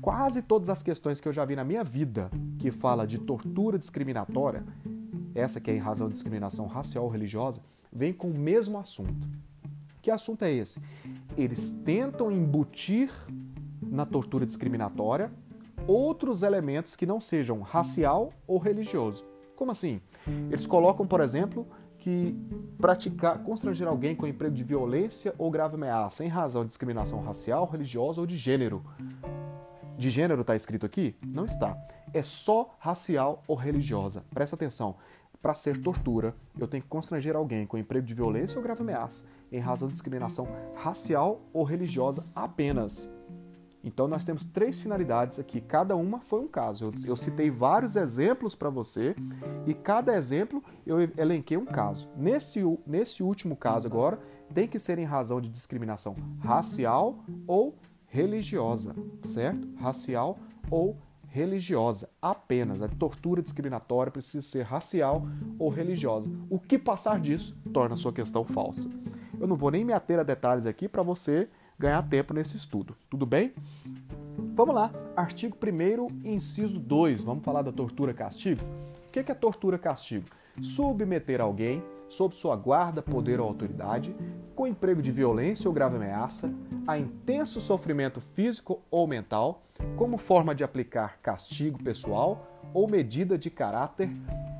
Quase todas as questões que eu já vi na minha vida que fala de tortura discriminatória, essa que é em razão de discriminação racial ou religiosa, vem com o mesmo assunto. Que assunto é esse? Eles tentam embutir na tortura discriminatória outros elementos que não sejam racial ou religioso. Como assim? Eles colocam, por exemplo, que praticar, constranger alguém com emprego de violência ou grave ameaça em razão de discriminação racial, religiosa ou de gênero. De gênero está escrito aqui? Não está. É só racial ou religiosa. Presta atenção. Para ser tortura, eu tenho que constranger alguém com emprego de violência ou grave ameaça em razão de discriminação racial ou religiosa apenas. Então nós temos três finalidades aqui, cada uma foi um caso. Eu, eu citei vários exemplos para você e cada exemplo eu elenquei um caso. Nesse, nesse último caso agora, tem que ser em razão de discriminação racial ou religiosa, certo? Racial ou religiosa, apenas. A tortura discriminatória precisa ser racial ou religiosa. O que passar disso torna a sua questão falsa. Eu não vou nem me ater a detalhes aqui para você ganhar tempo nesse estudo. Tudo bem? Vamos lá, artigo 1 inciso 2. Vamos falar da tortura castigo? O que é tortura castigo? Submeter alguém sob sua guarda, poder ou autoridade, com emprego de violência ou grave ameaça, a intenso sofrimento físico ou mental, como forma de aplicar castigo pessoal ou medida de caráter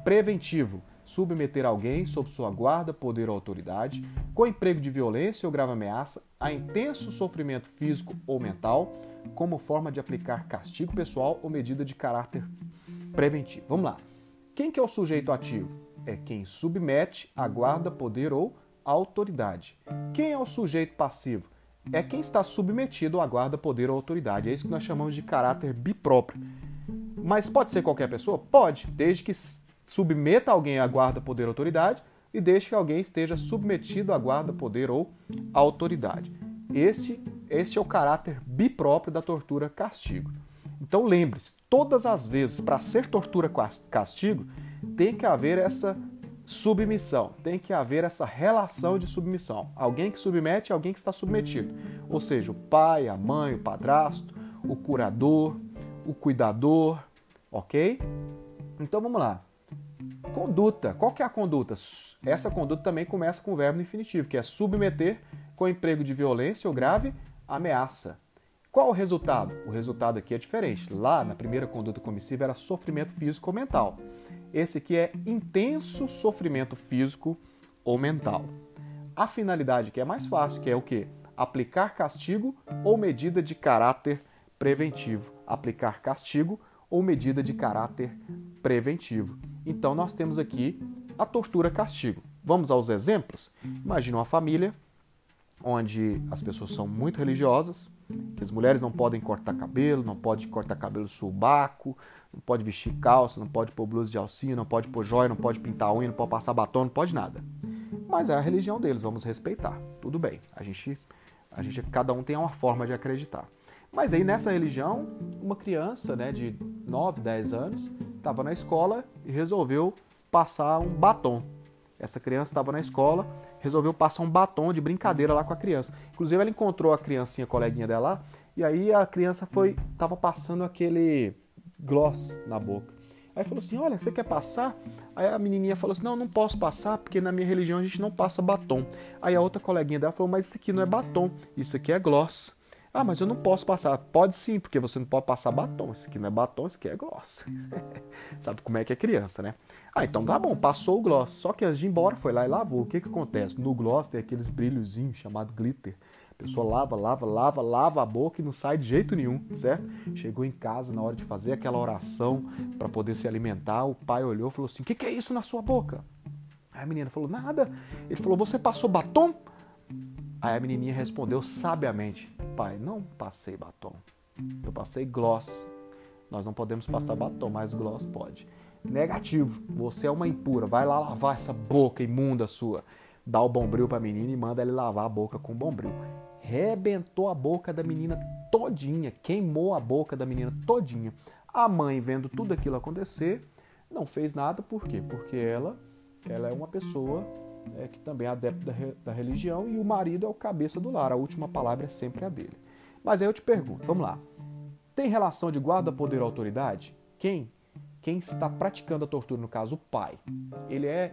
preventivo, submeter alguém sob sua guarda, poder ou autoridade, com emprego de violência ou grave ameaça, a intenso sofrimento físico ou mental, como forma de aplicar castigo pessoal ou medida de caráter preventivo. Vamos lá. Quem que é o sujeito ativo? É quem submete a guarda, poder ou autoridade. Quem é o sujeito passivo? é quem está submetido à guarda, poder ou autoridade. É isso que nós chamamos de caráter bipróprio. Mas pode ser qualquer pessoa? Pode, desde que submeta alguém à guarda, poder autoridade e deixe que alguém esteja submetido à guarda, poder ou autoridade. Este, este é o caráter bipróprio da tortura castigo. Então lembre-se, todas as vezes para ser tortura castigo, tem que haver essa submissão, tem que haver essa relação de submissão. Alguém que submete, alguém que está submetido. Ou seja, o pai, a mãe, o padrasto, o curador, o cuidador, ok? Então vamos lá. Conduta. Qual que é a conduta? Essa conduta também começa com o verbo infinitivo, que é submeter com emprego de violência ou grave ameaça. Qual o resultado? O resultado aqui é diferente. Lá, na primeira conduta comissiva, era sofrimento físico ou mental. Esse aqui é intenso sofrimento físico ou mental. A finalidade que é mais fácil, que é o que? Aplicar castigo ou medida de caráter preventivo. Aplicar castigo ou medida de caráter preventivo. Então nós temos aqui a tortura castigo. Vamos aos exemplos? Imagina uma família onde as pessoas são muito religiosas, que as mulheres não podem cortar cabelo, não pode cortar cabelo subaco, não pode vestir calça, não pode pôr blusa de alcinha, não pode pôr joia, não pode pintar unha, não pode passar batom, não pode nada. Mas é a religião deles, vamos respeitar. Tudo bem. A gente, a gente cada um tem uma forma de acreditar. Mas aí nessa religião, uma criança, né, de 9, 10 anos, estava na escola e resolveu passar um batom. Essa criança estava na escola, resolveu passar um batom de brincadeira lá com a criança. Inclusive ela encontrou a criancinha, a coleguinha dela lá, e aí a criança foi, tava passando aquele gloss na boca. Aí falou assim: Olha, você quer passar? Aí a menininha falou assim: Não, não posso passar porque na minha religião a gente não passa batom. Aí a outra coleguinha dela falou: Mas isso aqui não é batom, isso aqui é gloss. Ah, mas eu não posso passar. Pode sim, porque você não pode passar batom. Isso aqui não é batom, isso aqui é gloss. Sabe como é que é criança, né? Ah, então tá bom, passou o gloss. Só que antes de ir embora, foi lá e lavou. O que que acontece? No gloss tem aqueles brilhozinhos chamado glitter. A pessoa lava, lava, lava, lava a boca e não sai de jeito nenhum, certo? Chegou em casa na hora de fazer aquela oração para poder se alimentar, o pai olhou e falou assim: "O que, que é isso na sua boca?" Aí a menina falou: "Nada". Ele falou: "Você passou batom?" Aí a menininha respondeu sabiamente: Pai, não passei batom. Eu passei gloss. Nós não podemos passar batom, mas gloss pode. Negativo. Você é uma impura. Vai lá lavar essa boca imunda sua. Dá o bombril pra menina e manda ele lavar a boca com bombril. Rebentou a boca da menina todinha. Queimou a boca da menina todinha. A mãe, vendo tudo aquilo acontecer, não fez nada. Por quê? Porque ela, ela é uma pessoa é, que também é adepto da, da religião, e o marido é o cabeça do lar. A última palavra é sempre a dele. Mas aí eu te pergunto, vamos lá. Tem relação de guarda, poder ou autoridade? Quem? Quem está praticando a tortura, no caso, o pai. Ele é,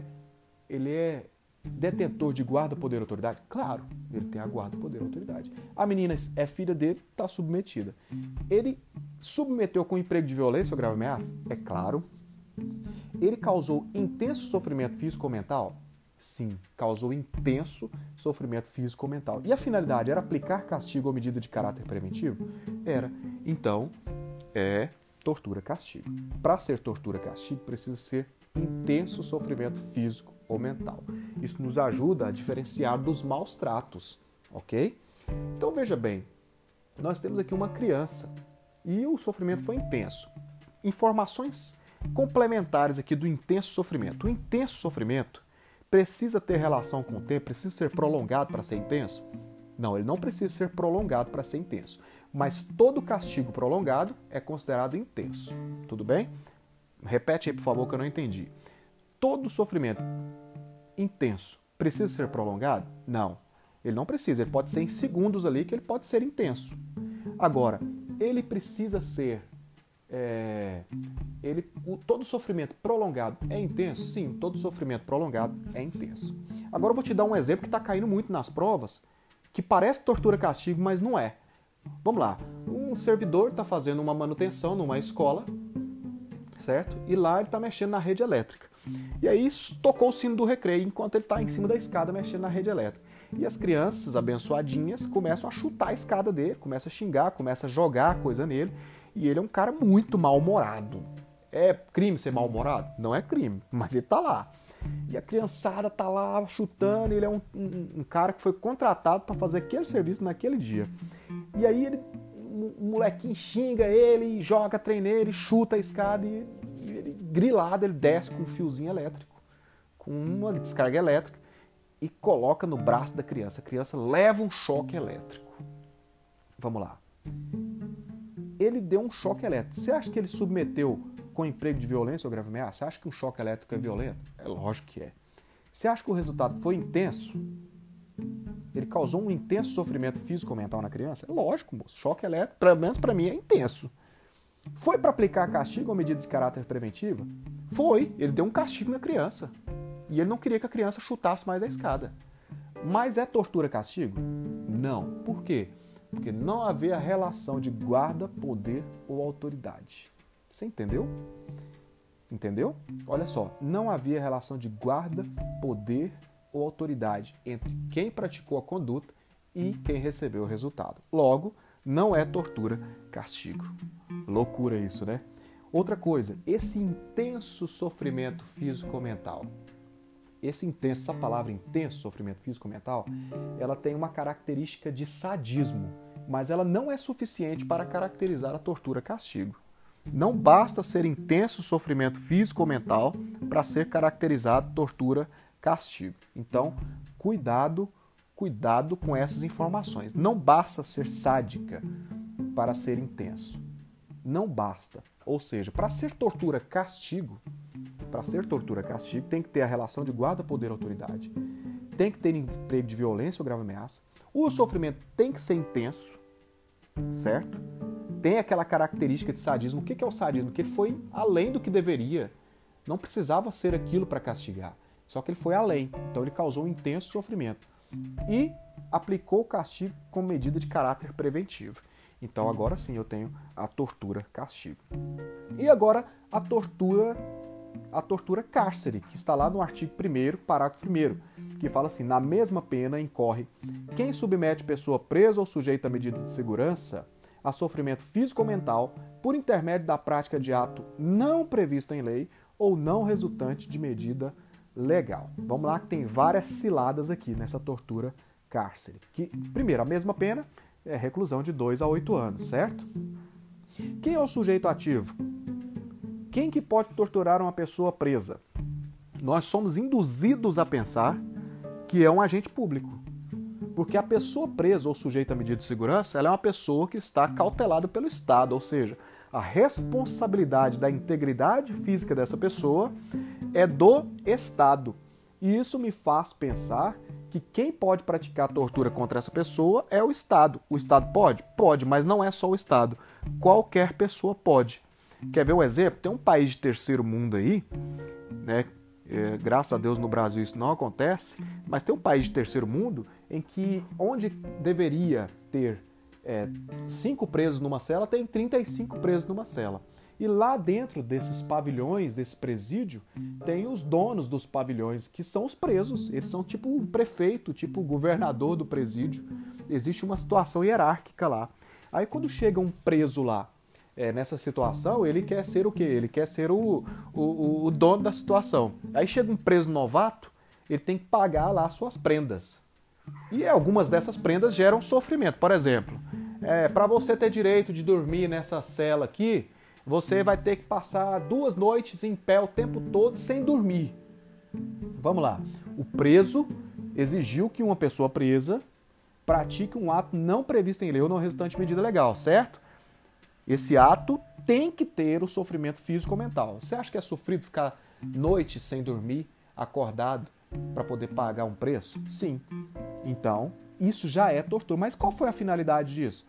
ele é detentor de guarda, poder ou autoridade? Claro, ele tem a guarda, poder ou autoridade. A menina é filha dele, está submetida. Ele submeteu com emprego de violência ou grave ameaça? É claro. Ele causou intenso sofrimento físico ou mental? Sim, causou intenso sofrimento físico ou mental. E a finalidade era aplicar castigo ou medida de caráter preventivo? Era. Então, é tortura-castigo. Para ser tortura-castigo, precisa ser intenso sofrimento físico ou mental. Isso nos ajuda a diferenciar dos maus tratos, ok? Então veja bem, nós temos aqui uma criança e o sofrimento foi intenso. Informações complementares aqui do intenso sofrimento. O intenso sofrimento precisa ter relação com o tempo, precisa ser prolongado para ser intenso? Não, ele não precisa ser prolongado para ser intenso. Mas todo castigo prolongado é considerado intenso. Tudo bem? Repete aí, por favor, que eu não entendi. Todo sofrimento intenso precisa ser prolongado? Não. Ele não precisa. Ele pode ser em segundos ali que ele pode ser intenso. Agora, ele precisa ser é, ele, o, todo sofrimento prolongado é intenso? Sim, todo sofrimento prolongado é intenso. Agora eu vou te dar um exemplo que está caindo muito nas provas, que parece tortura-castigo, mas não é. Vamos lá. Um servidor está fazendo uma manutenção numa escola, certo? E lá ele está mexendo na rede elétrica. E aí tocou o sino do recreio enquanto ele está em cima da escada mexendo na rede elétrica. E as crianças abençoadinhas começam a chutar a escada dele, começam a xingar, começam a jogar coisa nele. E ele é um cara muito mal-humorado. É crime ser mal-humorado? Não é crime, mas ele tá lá. e a criançada tá lá chutando, ele é um, um, um cara que foi contratado para fazer aquele serviço naquele dia. E aí ele, o molequinho xinga ele, joga treineiro, chuta a escada e, e ele, grilado ele desce com um fiozinho elétrico, com uma descarga elétrica e coloca no braço da criança. A criança leva um choque elétrico. Vamos lá. Ele deu um choque elétrico. Você acha que ele submeteu com emprego de violência ou grave ameaça? Você acha que um choque elétrico é violento? É lógico que é. Você acha que o resultado foi intenso? Ele causou um intenso sofrimento físico mental na criança? É lógico, moço. Choque elétrico, pelo menos para mim, é intenso. Foi para aplicar castigo ou medida de caráter preventivo? Foi. Ele deu um castigo na criança. E ele não queria que a criança chutasse mais a escada. Mas é tortura castigo? Não. Por quê? Porque não havia relação de guarda, poder ou autoridade. Você entendeu? Entendeu? Olha só, não havia relação de guarda, poder ou autoridade entre quem praticou a conduta e quem recebeu o resultado. Logo, não é tortura castigo. Loucura isso, né? Outra coisa, esse intenso sofrimento físico-mental. Esse intenso, essa palavra intenso, sofrimento físico-mental, ela tem uma característica de sadismo, mas ela não é suficiente para caracterizar a tortura-castigo. Não basta ser intenso sofrimento físico ou mental para ser caracterizado tortura-castigo. Então, cuidado, cuidado com essas informações. Não basta ser sádica para ser intenso. Não basta. Ou seja, para ser tortura-castigo, para ser tortura-castigo, tem que ter a relação de guarda, poder, autoridade. Tem que ter emprego de violência ou grave ameaça. O sofrimento tem que ser intenso, certo? tem aquela característica de sadismo. O que é o sadismo? Que ele foi além do que deveria. Não precisava ser aquilo para castigar. Só que ele foi além. Então ele causou um intenso sofrimento. E aplicou o castigo como medida de caráter preventivo. Então agora sim eu tenho a tortura castigo. E agora a tortura a tortura cárcere, que está lá no artigo 1 parágrafo 1 que fala assim: na mesma pena incorre quem submete pessoa presa ou sujeita a medida de segurança a sofrimento físico ou mental por intermédio da prática de ato não previsto em lei ou não resultante de medida legal. Vamos lá que tem várias ciladas aqui nessa tortura cárcere. Que, primeiro, a mesma pena é reclusão de 2 a 8 anos, certo? Quem é o sujeito ativo? Quem que pode torturar uma pessoa presa? Nós somos induzidos a pensar que é um agente público. Porque a pessoa presa ou sujeita a medida de segurança, ela é uma pessoa que está cautelada pelo Estado, ou seja, a responsabilidade da integridade física dessa pessoa é do Estado. E isso me faz pensar que quem pode praticar tortura contra essa pessoa é o Estado. O Estado pode? Pode, mas não é só o Estado. Qualquer pessoa pode. Quer ver um exemplo? Tem um país de terceiro mundo aí, né, é, graças a Deus no Brasil isso não acontece, mas tem um país de terceiro mundo em que onde deveria ter é, cinco presos numa cela, tem 35 presos numa cela. E lá dentro desses pavilhões, desse presídio, tem os donos dos pavilhões, que são os presos. Eles são tipo o prefeito, tipo o governador do presídio. Existe uma situação hierárquica lá. Aí quando chega um preso lá é, nessa situação, ele quer ser o quê? Ele quer ser o, o, o dono da situação. Aí chega um preso novato, ele tem que pagar lá suas prendas. E algumas dessas prendas geram sofrimento. Por exemplo, é, para você ter direito de dormir nessa cela aqui, você vai ter que passar duas noites em pé o tempo todo sem dormir. Vamos lá. O preso exigiu que uma pessoa presa pratique um ato não previsto em lei ou não resultante de medida legal, certo? Esse ato tem que ter o sofrimento físico ou mental. Você acha que é sofrido ficar noite sem dormir, acordado, para poder pagar um preço? Sim. Então, isso já é tortura. Mas qual foi a finalidade disso?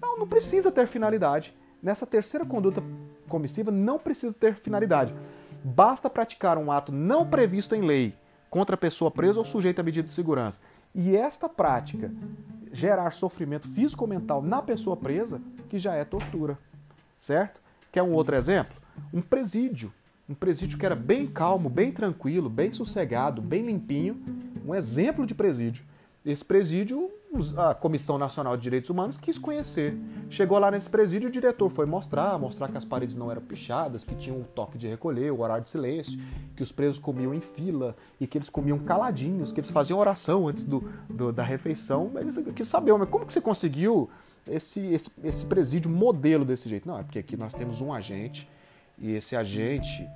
Não, não precisa ter finalidade. Nessa terceira conduta comissiva, não precisa ter finalidade. Basta praticar um ato não previsto em lei contra a pessoa presa ou sujeita a medida de segurança. E esta prática gerar sofrimento físico ou mental na pessoa presa, que já é tortura. Certo? Quer um outro exemplo? Um presídio. Um presídio que era bem calmo, bem tranquilo, bem sossegado, bem limpinho. Um exemplo de presídio. Esse presídio, a Comissão Nacional de Direitos Humanos quis conhecer. Chegou lá nesse presídio, o diretor foi mostrar, mostrar que as paredes não eram pichadas, que tinha um toque de recolher, o horário de silêncio, que os presos comiam em fila e que eles comiam caladinhos, que eles faziam oração antes do, do da refeição. Eles quis saber, mas como que você conseguiu esse, esse, esse presídio modelo desse jeito? Não, é porque aqui nós temos um agente e esse agente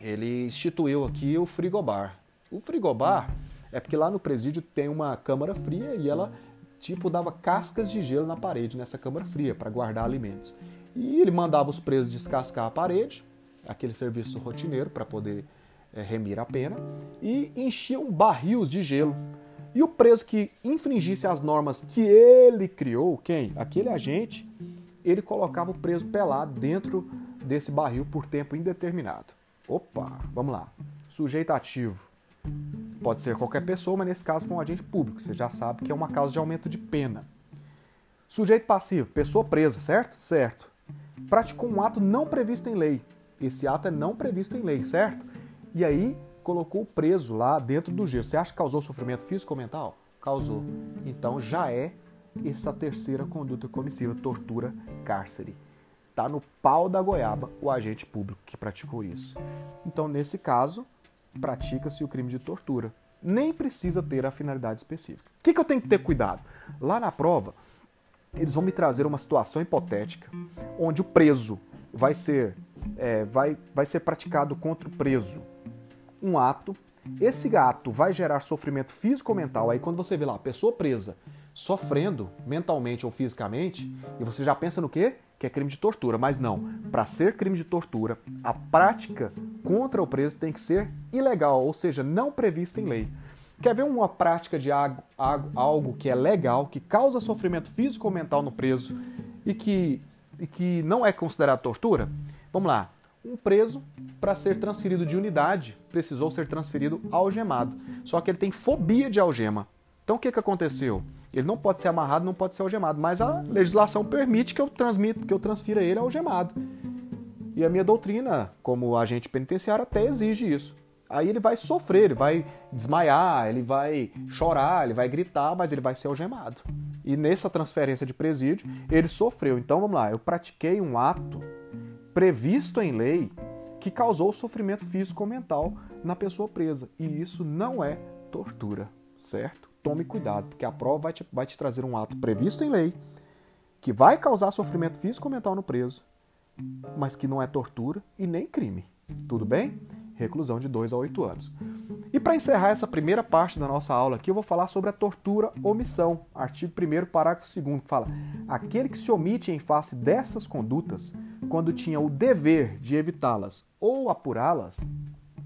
ele instituiu aqui o frigobar. O frigobar é porque lá no presídio tem uma câmara fria e ela tipo dava cascas de gelo na parede nessa câmara fria para guardar alimentos. E ele mandava os presos descascar a parede, aquele serviço rotineiro para poder é, remir a pena, e enchiam barris de gelo. E o preso que infringisse as normas que ele criou, quem? Aquele agente, ele colocava o preso pelado dentro desse barril por tempo indeterminado. Opa, vamos lá. Sujeito ativo Pode ser qualquer pessoa, mas nesse caso foi um agente público. Você já sabe que é uma causa de aumento de pena. Sujeito passivo, pessoa presa, certo? Certo. Praticou um ato não previsto em lei. Esse ato é não previsto em lei, certo? E aí colocou o preso lá dentro do gelo. Você acha que causou sofrimento físico ou mental? Causou. Então já é essa terceira conduta comissiva, tortura, cárcere. Tá no pau da goiaba o agente público que praticou isso. Então, nesse caso, pratica-se o crime de tortura. Nem precisa ter a finalidade específica. O que, que eu tenho que ter cuidado? Lá na prova, eles vão me trazer uma situação hipotética onde o preso vai ser, é, vai, vai ser praticado contra o preso um ato. Esse ato vai gerar sofrimento físico ou mental. Aí quando você vê lá a pessoa presa sofrendo mentalmente ou fisicamente, e você já pensa no quê? Que é crime de tortura. Mas não. Para ser crime de tortura, a prática contra o preso tem que ser ilegal, ou seja, não prevista em lei. Quer ver uma prática de algo, que é legal, que causa sofrimento físico ou mental no preso e que, e que não é considerado tortura? Vamos lá. Um preso, para ser transferido de unidade, precisou ser transferido algemado. Só que ele tem fobia de algema. Então o que, que aconteceu? Ele não pode ser amarrado, não pode ser algemado, mas a legislação permite que eu transmita, que eu transfira ele algemado. E a minha doutrina, como agente penitenciário, até exige isso. Aí ele vai sofrer, ele vai desmaiar, ele vai chorar, ele vai gritar, mas ele vai ser algemado. E nessa transferência de presídio, ele sofreu. Então vamos lá, eu pratiquei um ato previsto em lei que causou sofrimento físico ou mental na pessoa presa. E isso não é tortura, certo? Tome cuidado, porque a prova vai te, vai te trazer um ato previsto em lei que vai causar sofrimento físico ou mental no preso, mas que não é tortura e nem crime. Tudo bem? Reclusão de 2 a 8 anos. E para encerrar essa primeira parte da nossa aula aqui, eu vou falar sobre a tortura omissão. Artigo 1 parágrafo 2 que fala: aquele que se omite em face dessas condutas, quando tinha o dever de evitá-las ou apurá-las,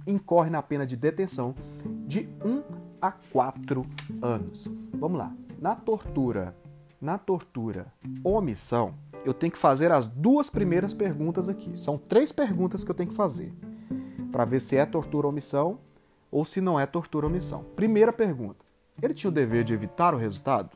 incorre na pena de detenção de 1 um a quatro anos. Vamos lá. Na tortura, na tortura, omissão, eu tenho que fazer as duas primeiras perguntas aqui. São três perguntas que eu tenho que fazer para ver se é tortura omissão ou se não é tortura omissão. Primeira pergunta: ele tinha o dever de evitar o resultado?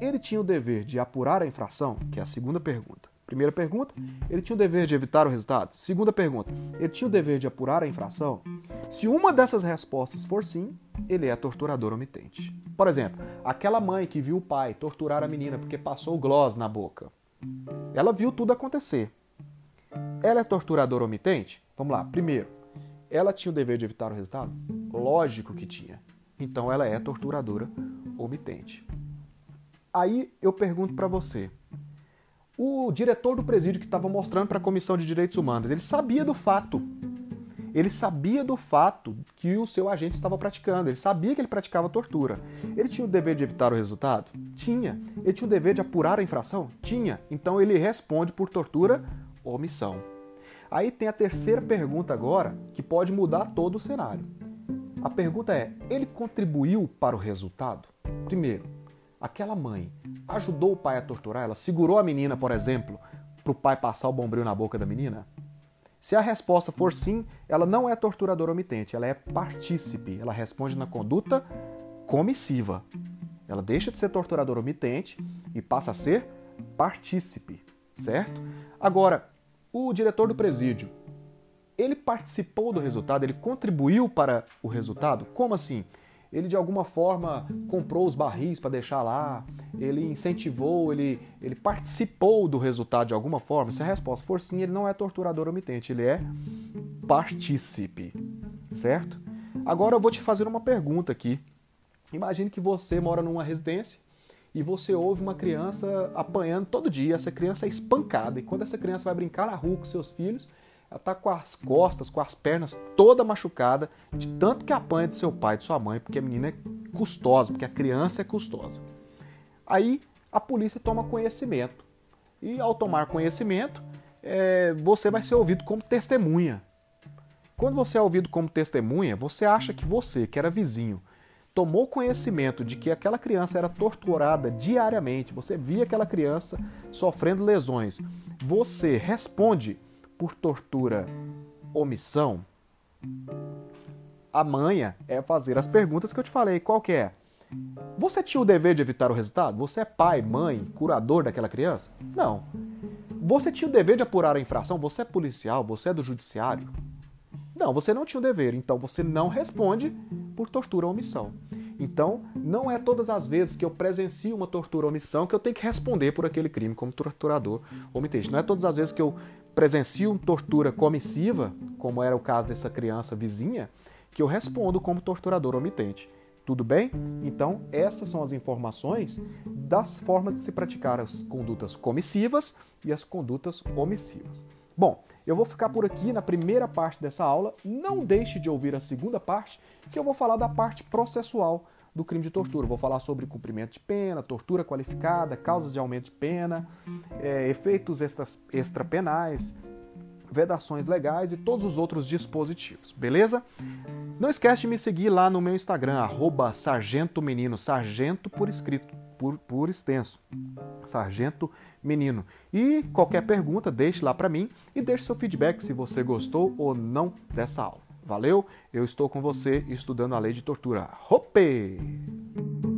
Ele tinha o dever de apurar a infração? Que é a segunda pergunta. Primeira pergunta, ele tinha o dever de evitar o resultado? Segunda pergunta, ele tinha o dever de apurar a infração? Se uma dessas respostas for sim, ele é torturador omitente. Por exemplo, aquela mãe que viu o pai torturar a menina porque passou gloss na boca. Ela viu tudo acontecer. Ela é torturadora omitente? Vamos lá. Primeiro, ela tinha o dever de evitar o resultado? Lógico que tinha. Então ela é torturadora omitente. Aí eu pergunto para você, o diretor do presídio que estava mostrando para a Comissão de Direitos Humanos, ele sabia do fato. Ele sabia do fato que o seu agente estava praticando, ele sabia que ele praticava tortura. Ele tinha o dever de evitar o resultado? Tinha. Ele tinha o dever de apurar a infração? Tinha. Então ele responde por tortura ou omissão. Aí tem a terceira pergunta agora, que pode mudar todo o cenário. A pergunta é: ele contribuiu para o resultado? Primeiro, aquela mãe ajudou o pai a torturar? Ela segurou a menina, por exemplo, para o pai passar o bombril na boca da menina? Se a resposta for sim, ela não é torturadora omitente, ela é partícipe. Ela responde na conduta comissiva. Ela deixa de ser torturadora omitente e passa a ser partícipe, certo? Agora, o diretor do presídio, ele participou do resultado, ele contribuiu para o resultado? Como assim? Ele de alguma forma comprou os barris para deixar lá, ele incentivou, ele, ele participou do resultado de alguma forma? Se a resposta for sim, ele não é torturador omitente, ele é partícipe, certo? Agora eu vou te fazer uma pergunta aqui. Imagine que você mora numa residência e você ouve uma criança apanhando todo dia, essa criança é espancada, e quando essa criança vai brincar na rua com seus filhos, ela está com as costas, com as pernas toda machucada, de tanto que apanha de seu pai, de sua mãe, porque a menina é custosa, porque a criança é custosa. Aí a polícia toma conhecimento. E ao tomar conhecimento, é, você vai ser ouvido como testemunha. Quando você é ouvido como testemunha, você acha que você, que era vizinho, tomou conhecimento de que aquela criança era torturada diariamente, você via aquela criança sofrendo lesões, você responde por tortura omissão? A manha é fazer as perguntas que eu te falei. Qual que é? Você tinha o dever de evitar o resultado? Você é pai, mãe, curador daquela criança? Não. Você tinha o dever de apurar a infração? Você é policial? Você é do judiciário? Não, você não tinha o dever. Então você não responde por tortura ou omissão. Então, não é todas as vezes que eu presencio uma tortura ou omissão que eu tenho que responder por aquele crime como torturador ou omitente. Não é todas as vezes que eu presencio tortura comissiva, como era o caso dessa criança vizinha, que eu respondo como torturador omitente. Tudo bem? Então, essas são as informações das formas de se praticar as condutas comissivas e as condutas omissivas. Bom, eu vou ficar por aqui na primeira parte dessa aula. Não deixe de ouvir a segunda parte, que eu vou falar da parte processual do crime de tortura. Vou falar sobre cumprimento de pena, tortura qualificada, causas de aumento de pena, é, efeitos extrapenais, vedações legais e todos os outros dispositivos, beleza? Não esquece de me seguir lá no meu Instagram, arroba Sargento Menino, Sargento por escrito, por, por extenso, Sargento Menino. E qualquer pergunta, deixe lá para mim e deixe seu feedback se você gostou ou não dessa aula. Valeu? Eu estou com você estudando a lei de tortura. Hope!